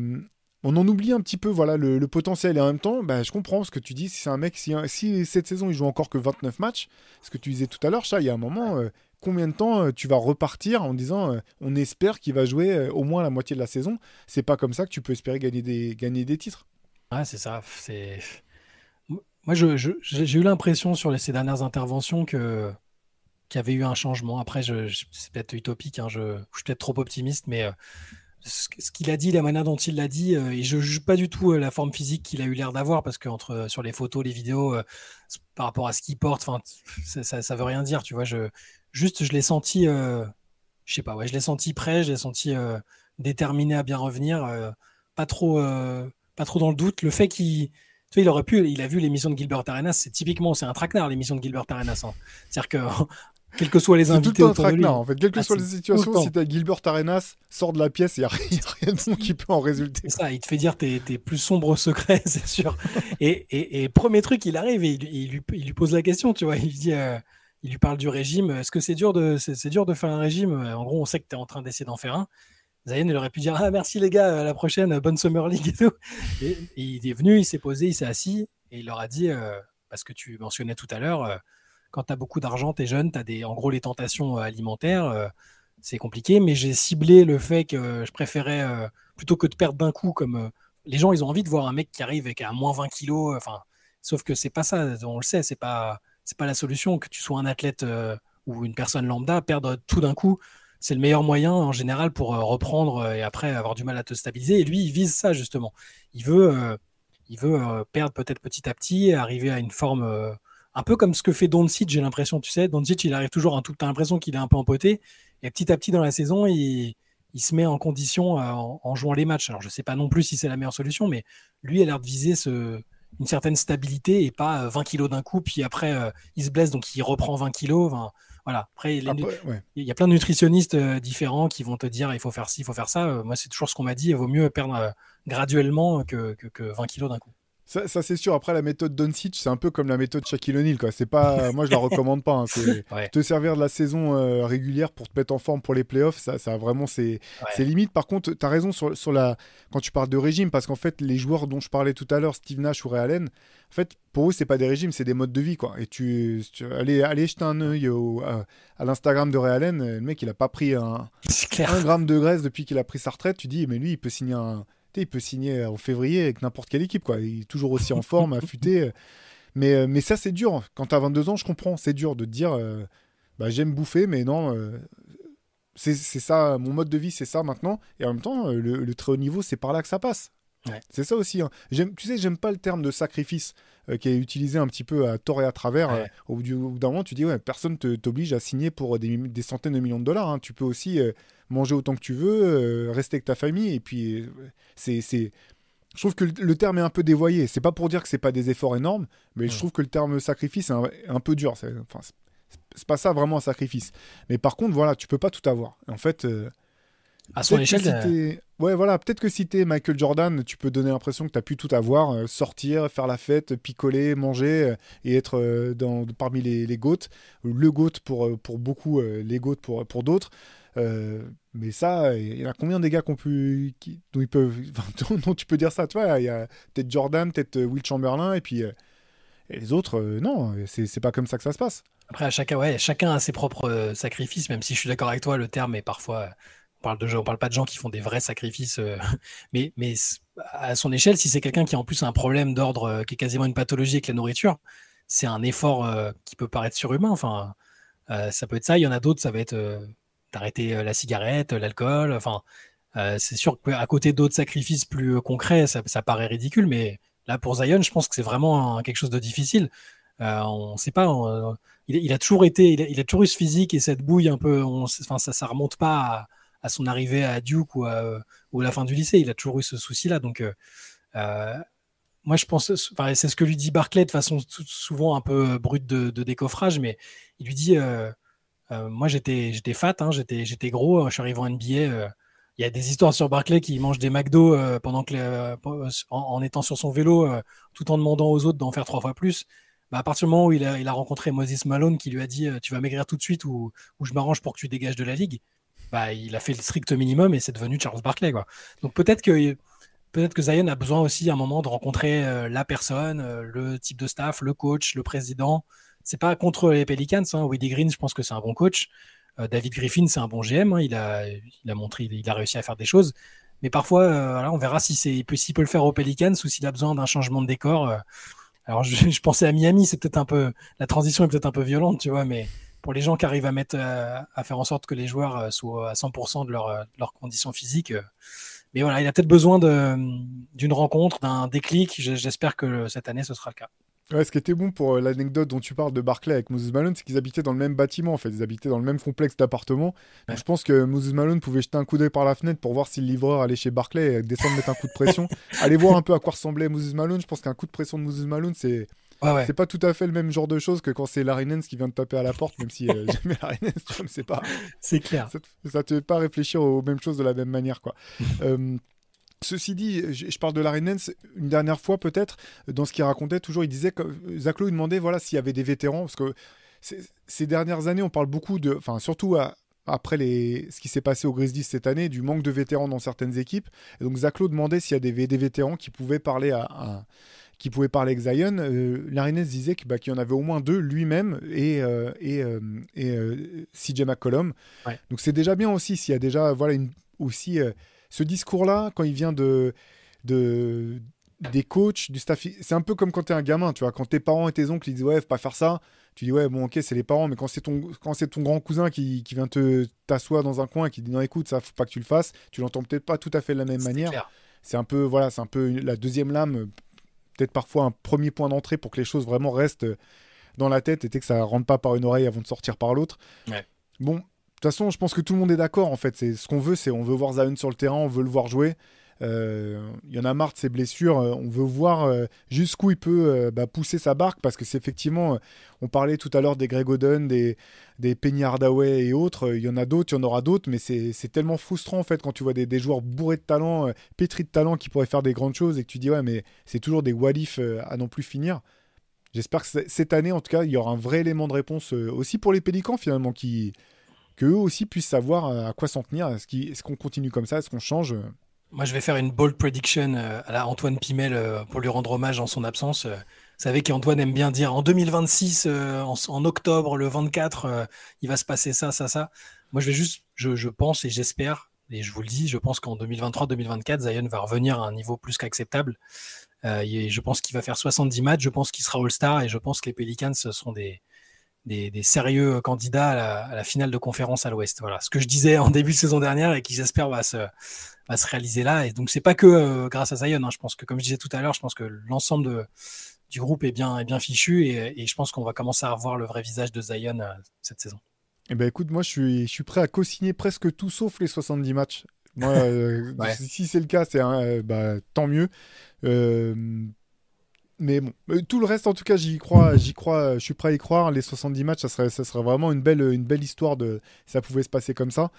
on en oublie un petit peu voilà le, potentiel et en même temps, bah, je comprends ce que tu dis. Si c'est un mec, si, cette saison il joue encore que 29 matchs, ce que tu disais tout à l'heure, chat, il y a un moment. Combien de temps tu vas repartir en disant on espère qu'il va jouer au moins la moitié de la saison C'est pas comme ça que tu peux espérer gagner des, gagner des titres. Ouais, c'est ça. Moi, j'ai eu l'impression sur les, ces dernières interventions que qu'il y avait eu un changement. Après, c'est peut-être utopique, hein, je, suis peut-être trop optimiste, mais euh, ce, qu'il a dit, la manière dont il l'a dit, euh, et je ne juge pas du tout euh, la forme physique qu'il a eu l'air d'avoir, parce que entre, sur les photos, les vidéos, par rapport à ce qu'il porte, ça, ça, veut rien dire, tu vois. Je, juste, je l'ai senti, je sais pas, ouais, je l'ai senti prêt, je l'ai senti déterminé à bien revenir, pas trop, pas trop dans le doute. Le fait qu'il tu il aurait pu, il a vu l'émission de Gilbert Arenas, c'est typiquement, c'est un traquenard l'émission de Gilbert Arenas. Hein. C'est-à-dire que, quels que soient les invités. C'est tout un traquenard, en fait. Quelles que ah, soient les situations, si t'as Gilbert Arenas, sort de la pièce, il n'y a, rien de qui peut en résulter. Ça, il te fait dire tes, tes plus sombres secrets, c'est sûr. et, et, et, premier truc, il arrive et il, il, lui, il, lui, pose la question, tu vois. Il dit. Euh, il lui parle du régime. Est-ce que c'est dur, de, dur de faire un régime? En gros, on sait que tu es en train d'essayer d'en faire un. Zayn, il aurait pu dire Ah, merci les gars, à la prochaine, bonne Summer League et tout. Et, il est venu, il s'est posé, il s'est assis et il leur a dit euh, Parce que tu mentionnais tout à l'heure, euh, quand tu as beaucoup d'argent, tu es jeune, tu as des, en gros les tentations euh, alimentaires, c'est compliqué, mais j'ai ciblé le fait que je préférais, plutôt que de perdre d'un coup, comme les gens, ils ont envie de voir un mec qui arrive avec un moins 20 kilos, sauf que c'est pas ça, on le sait, c'est pas, c'est pas la solution que tu sois un athlète ou une personne lambda, perdre tout d'un coup c'est le meilleur moyen en général pour euh, reprendre euh, et après avoir du mal à te stabiliser. Et lui, il vise ça justement. Il veut, euh, il veut perdre peut-être petit à petit, arriver à une forme un peu comme ce que fait Doncic, j'ai l'impression, tu sais. Doncic, il arrive toujours un tout, t'as l'impression qu'il est un peu empoté. Et petit à petit dans la saison, il, il se met en condition en, jouant les matchs. Alors je sais pas non plus si c'est la meilleure solution, mais lui a l'air de viser ce, une certaine stabilité et pas 20 kilos d'un coup, puis après il se blesse, donc il reprend 20 kilos. Voilà. Après, il y a plein de nutritionnistes euh, différents qui vont te dire il faut faire ci, il faut faire ça. Euh, moi, c'est toujours ce qu'on m'a dit il vaut mieux perdre euh, graduellement que, que 20 kilos d'un coup. Ça, c'est sûr. Après, la méthode Doncic, c'est un peu comme la méthode Shaquille O'Neal. Quoi. C'est pas, moi, je la recommande pas. Hein. C'est te servir de la saison euh, régulière pour te mettre en forme pour les playoffs. Ça, ça vraiment, c'est ouais. limite. Par contre, tu as raison sur, sur, la, quand tu parles de régime, parce qu'en fait, les joueurs dont je parlais tout à l'heure, Steve Nash ou Ray Allen, en fait, pour eux, c'est pas des régimes, c'est des modes de vie. Quoi. Et tu, tu allez, allez jeter un œil à, à l'Instagram de Ray Allen. Le mec, il a pas pris un, un gramme de graisse depuis qu'il a pris sa retraite. Tu dis, mais lui, il peut signer un il peut signer en février avec n'importe quelle équipe. Quoi. Il est toujours aussi en forme, affûté. Mais, euh, mais ça, c'est dur. Quand tu as 22 ans, je comprends. C'est dur de te dire euh, bah, j'aime bouffer, mais non, euh, c'est ça, mon mode de vie, c'est ça maintenant. Et en même temps, le, très haut niveau, c'est par là que ça passe. C'est ça aussi. Hein. Tu sais, j'aime pas le terme de sacrifice qui est utilisé un petit peu à tort et à travers. au bout d'un moment, tu dis ouais, personne t'oblige à signer pour des, des, centaines de millions de dollars. Hein. Tu peux aussi manger autant que tu veux, euh, rester avec ta famille. Et puis, euh, c'est. Je trouve que le terme est un peu dévoyé. C'est pas pour dire que c'est pas des efforts énormes, mais je trouve que le terme sacrifice est un, peu dur. C'est, enfin, c'est pas ça vraiment un sacrifice. Mais par contre, voilà, tu peux pas tout avoir. En fait, euh, à son échelle, si ouais, voilà, peut-être que si t'es Michael Jordan, tu peux donner l'impression que tu as pu tout avoir, sortir, faire la fête, picoler, manger et être dans, parmi les, les goats, le goat pour, pour beaucoup, les goats pour, pour d'autres. Euh, mais ça, il y en a combien des gars qu'on qui, dont, ils peuvent, dont tu peux dire ça Tu vois, il y a peut-être Jordan, peut-être euh, Will Chamberlain, et puis euh, et les autres, non, c'est pas comme ça que ça se passe. Après, à chacun, ouais, chacun a ses propres sacrifices, même si je suis d'accord avec toi, le terme est parfois. On parle, parle pas de gens qui font des vrais sacrifices, mais, mais à son échelle, si c'est quelqu'un qui a en plus un problème d'ordre qui est quasiment une pathologie avec la nourriture, c'est un effort qui peut paraître surhumain. Enfin, ça peut être ça. Il y en a d'autres, ça va être d'arrêter euh, la cigarette, l'alcool. Enfin, euh, c'est sûr qu'à côté d'autres sacrifices plus euh, concrets, ça, paraît ridicule, mais là pour Zion, je pense que c'est vraiment quelque chose de difficile. on ne sait pas. il, a toujours été, il a, toujours eu ce physique et cette bouille un peu. enfin, ça, ça remonte pas à, son arrivée à Duke ou à, la fin du lycée. Il a toujours eu ce souci-là. Donc, moi, je pense, c'est ce que lui dit Barclay de façon souvent un peu brute de, décoffrage, mais il lui dit Moi, j'étais fat, hein, j'étais gros, je suis arrivé en NBA il y a des histoires sur Barclay qui mange des McDo euh, pendant que euh, en, étant sur son vélo, euh, tout en demandant aux autres d'en faire trois fois plus. Bah, à partir du moment où il a, rencontré Moses Malone qui lui a dit tu vas maigrir tout de suite ou je m'arrange pour que tu dégages de la ligue, bah, il a fait le strict minimum et c'est devenu Charles Barclay. Quoi. Donc peut-être que peut-être que Zion a besoin aussi à un moment de rencontrer la personne, le type de staff, le coach, le président. C'est pas contre les Pelicans. Hein. Green, je pense que c'est un bon coach. Euh, David Griffin, c'est un bon GM, hein, il, a, il a montré, il a réussi à faire des choses. Mais parfois, euh, on verra si c'est peut, peut le faire aux Pelicans ou s'il a besoin d'un changement de décor. Euh. alors, je, pensais à Miami, c'est peut-être un peu la transition est peut-être un peu violente, tu vois, mais pour les gens qui arrivent à mettre à faire en sorte que les joueurs soient à 100% de leurs leur conditions physiques. mais voilà, il a peut-être besoin d'une rencontre, d'un déclic. J'espère que cette année, ce sera le cas. Ouais, ce qui était bon pour euh, l'anecdote dont tu parles de Barclay avec Moses Malone, c'est qu'ils habitaient dans le même bâtiment, en fait. Ils habitaient dans le même complexe d'appartements. Je pense que Moses Malone pouvait jeter un coup d'œil par la fenêtre pour voir si le livreur allait chez Barclay et descendre mettre un coup de pression. Allez voir un peu à quoi ressemblait Moses Malone. Je pense qu'un coup de pression de Moses Malone, c'est. C'est pas tout à fait le même genre de choses que quand c'est Larry Nance qui vient de taper à la porte, même si euh, jamais Larry Nance, c'est pas. C'est clair. Ça, te fait pas réfléchir aux mêmes choses de la même manière, quoi. euh, Ceci dit, je parle de Larry Nance une dernière fois peut-être, dans ce qu'il racontait toujours, il disait que Zach Lowe demandait voilà, s'il y avait des vétérans, parce que ces dernières années, on parle beaucoup de, enfin surtout après les, ce qui s'est passé au Grizzlies cette année, du manque de vétérans dans certaines équipes. Et donc Zach Lowe demandait s'il y a des, des, vétérans qui pouvaient parler à, qui pouvaient parler avec Zion. Euh, disait bah, qu'il y en avait au moins deux, lui-même et, euh, et, euh, et CJ McCollum. Donc c'est déjà bien aussi s'il y a déjà voilà, une, aussi ce discours-là, quand il vient de, de des coachs, du staff, c'est un peu comme quand tu es un gamin, tu vois, quand tes parents et tes oncles ils disent ouais, faut pas faire ça, tu dis ouais, bon, ok, c'est les parents, mais quand c'est ton, quand c'est ton grand cousin qui, qui vient te t'asseoir dans un coin et qui dit non, écoute, ça faut pas que tu le fasses, tu l'entends peut-être pas tout à fait de la même manière. C'est un peu, voilà, c'est un peu la deuxième lame, peut-être parfois un premier point d'entrée pour que les choses vraiment restent dans la tête et que ça rentre pas par une oreille avant de sortir par l'autre. Bon, de toute façon, je pense que tout le monde est d'accord. En fait, c'est ce qu'on veut, c'est on veut voir Zion sur le terrain, on veut le voir jouer. Euh, il y en a marre de ses blessures. Euh, on veut voir euh, jusqu'où il peut bah, pousser sa barque parce que c'est effectivement, on parlait tout à l'heure des Greg Oden, des, des Penny Hardaway et autres. Il y en a d'autres, il y en aura d'autres, mais c'est tellement frustrant en fait quand tu vois des, joueurs bourrés de talent, pétris de talent qui pourraient faire des grandes choses et que tu dis ouais, mais c'est toujours des what à non plus finir. J'espère que cette année, en tout cas, il y aura un vrai élément de réponse aussi pour les Pélicans finalement qui qu'eux aussi puissent savoir à quoi s'en tenir. Est-ce qu'on continue comme ça? Est-ce qu'on change? Moi, je vais faire une bold prediction euh, à Antoine Pimel euh, pour lui rendre hommage en son absence. Vous savez qu'Antoine aime bien dire en 2026, en, octobre, le 24, il va se passer ça, ça, ça. Moi, je vais juste, je, pense et j'espère, et je vous le dis, je pense qu'en 2023-2024, Zion va revenir à un niveau plus qu'acceptable. je pense qu'il va faire 70 matchs, je pense qu'il sera All-Star et je pense que les Pelicans sont des, des, sérieux candidats à la, finale de conférence à l'Ouest. Voilà, ce que je disais en début de saison dernière et qui j'espère va se, va se réaliser là. Et donc c'est pas que euh, grâce à Zion. Hein. Je pense que comme je disais tout à l'heure, je pense que l'ensemble du groupe est bien, est bien fichu et, je pense qu'on va commencer à revoir le vrai visage de Zion euh, cette saison. Eh ben écoute, moi je suis, je suis prêt à co-signer presque tout sauf les 70 matchs. Moi, euh, si c'est le cas, c'est bah, tant mieux mais bon, euh, tout le reste, en tout cas, j'y crois, j'y crois, je suis prêt à y croire. Les 70 matchs, ça serait, ça serait vraiment une belle, une belle histoire de, ça pouvait se passer comme ça.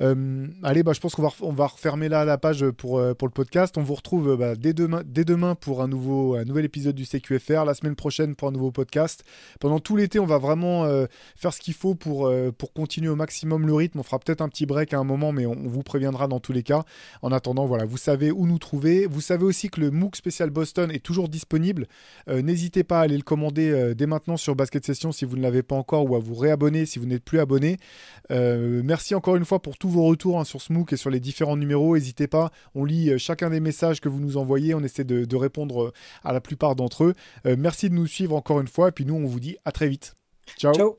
Euh, allez, bah, je pense qu'on va, on va refermer là la page pour, euh, pour le podcast. On vous retrouve bah, dès, demain, dès demain pour un, nouveau, un nouvel épisode du CQFR, la semaine prochaine pour un nouveau podcast. Pendant tout l'été, on va vraiment faire ce qu'il faut pour, pour continuer au maximum le rythme. On fera peut-être un petit break à un moment, mais on, on, vous préviendra dans tous les cas. En attendant, voilà, vous savez où nous trouver. Vous savez aussi que le MOOC spécial Boston est toujours disponible. Euh, n'hésitez pas à aller le commander euh, dès maintenant sur Basket Session si vous ne l'avez pas encore ou à vous réabonner si vous n'êtes plus abonné. Euh, merci encore une fois pour tous vos retours hein, sur Smook et sur les différents numéros. N'hésitez pas, on lit chacun des messages que vous nous envoyez, on essaie de, répondre à la plupart d'entre eux. merci de nous suivre encore une fois et puis nous on vous dit à très vite. Ciao.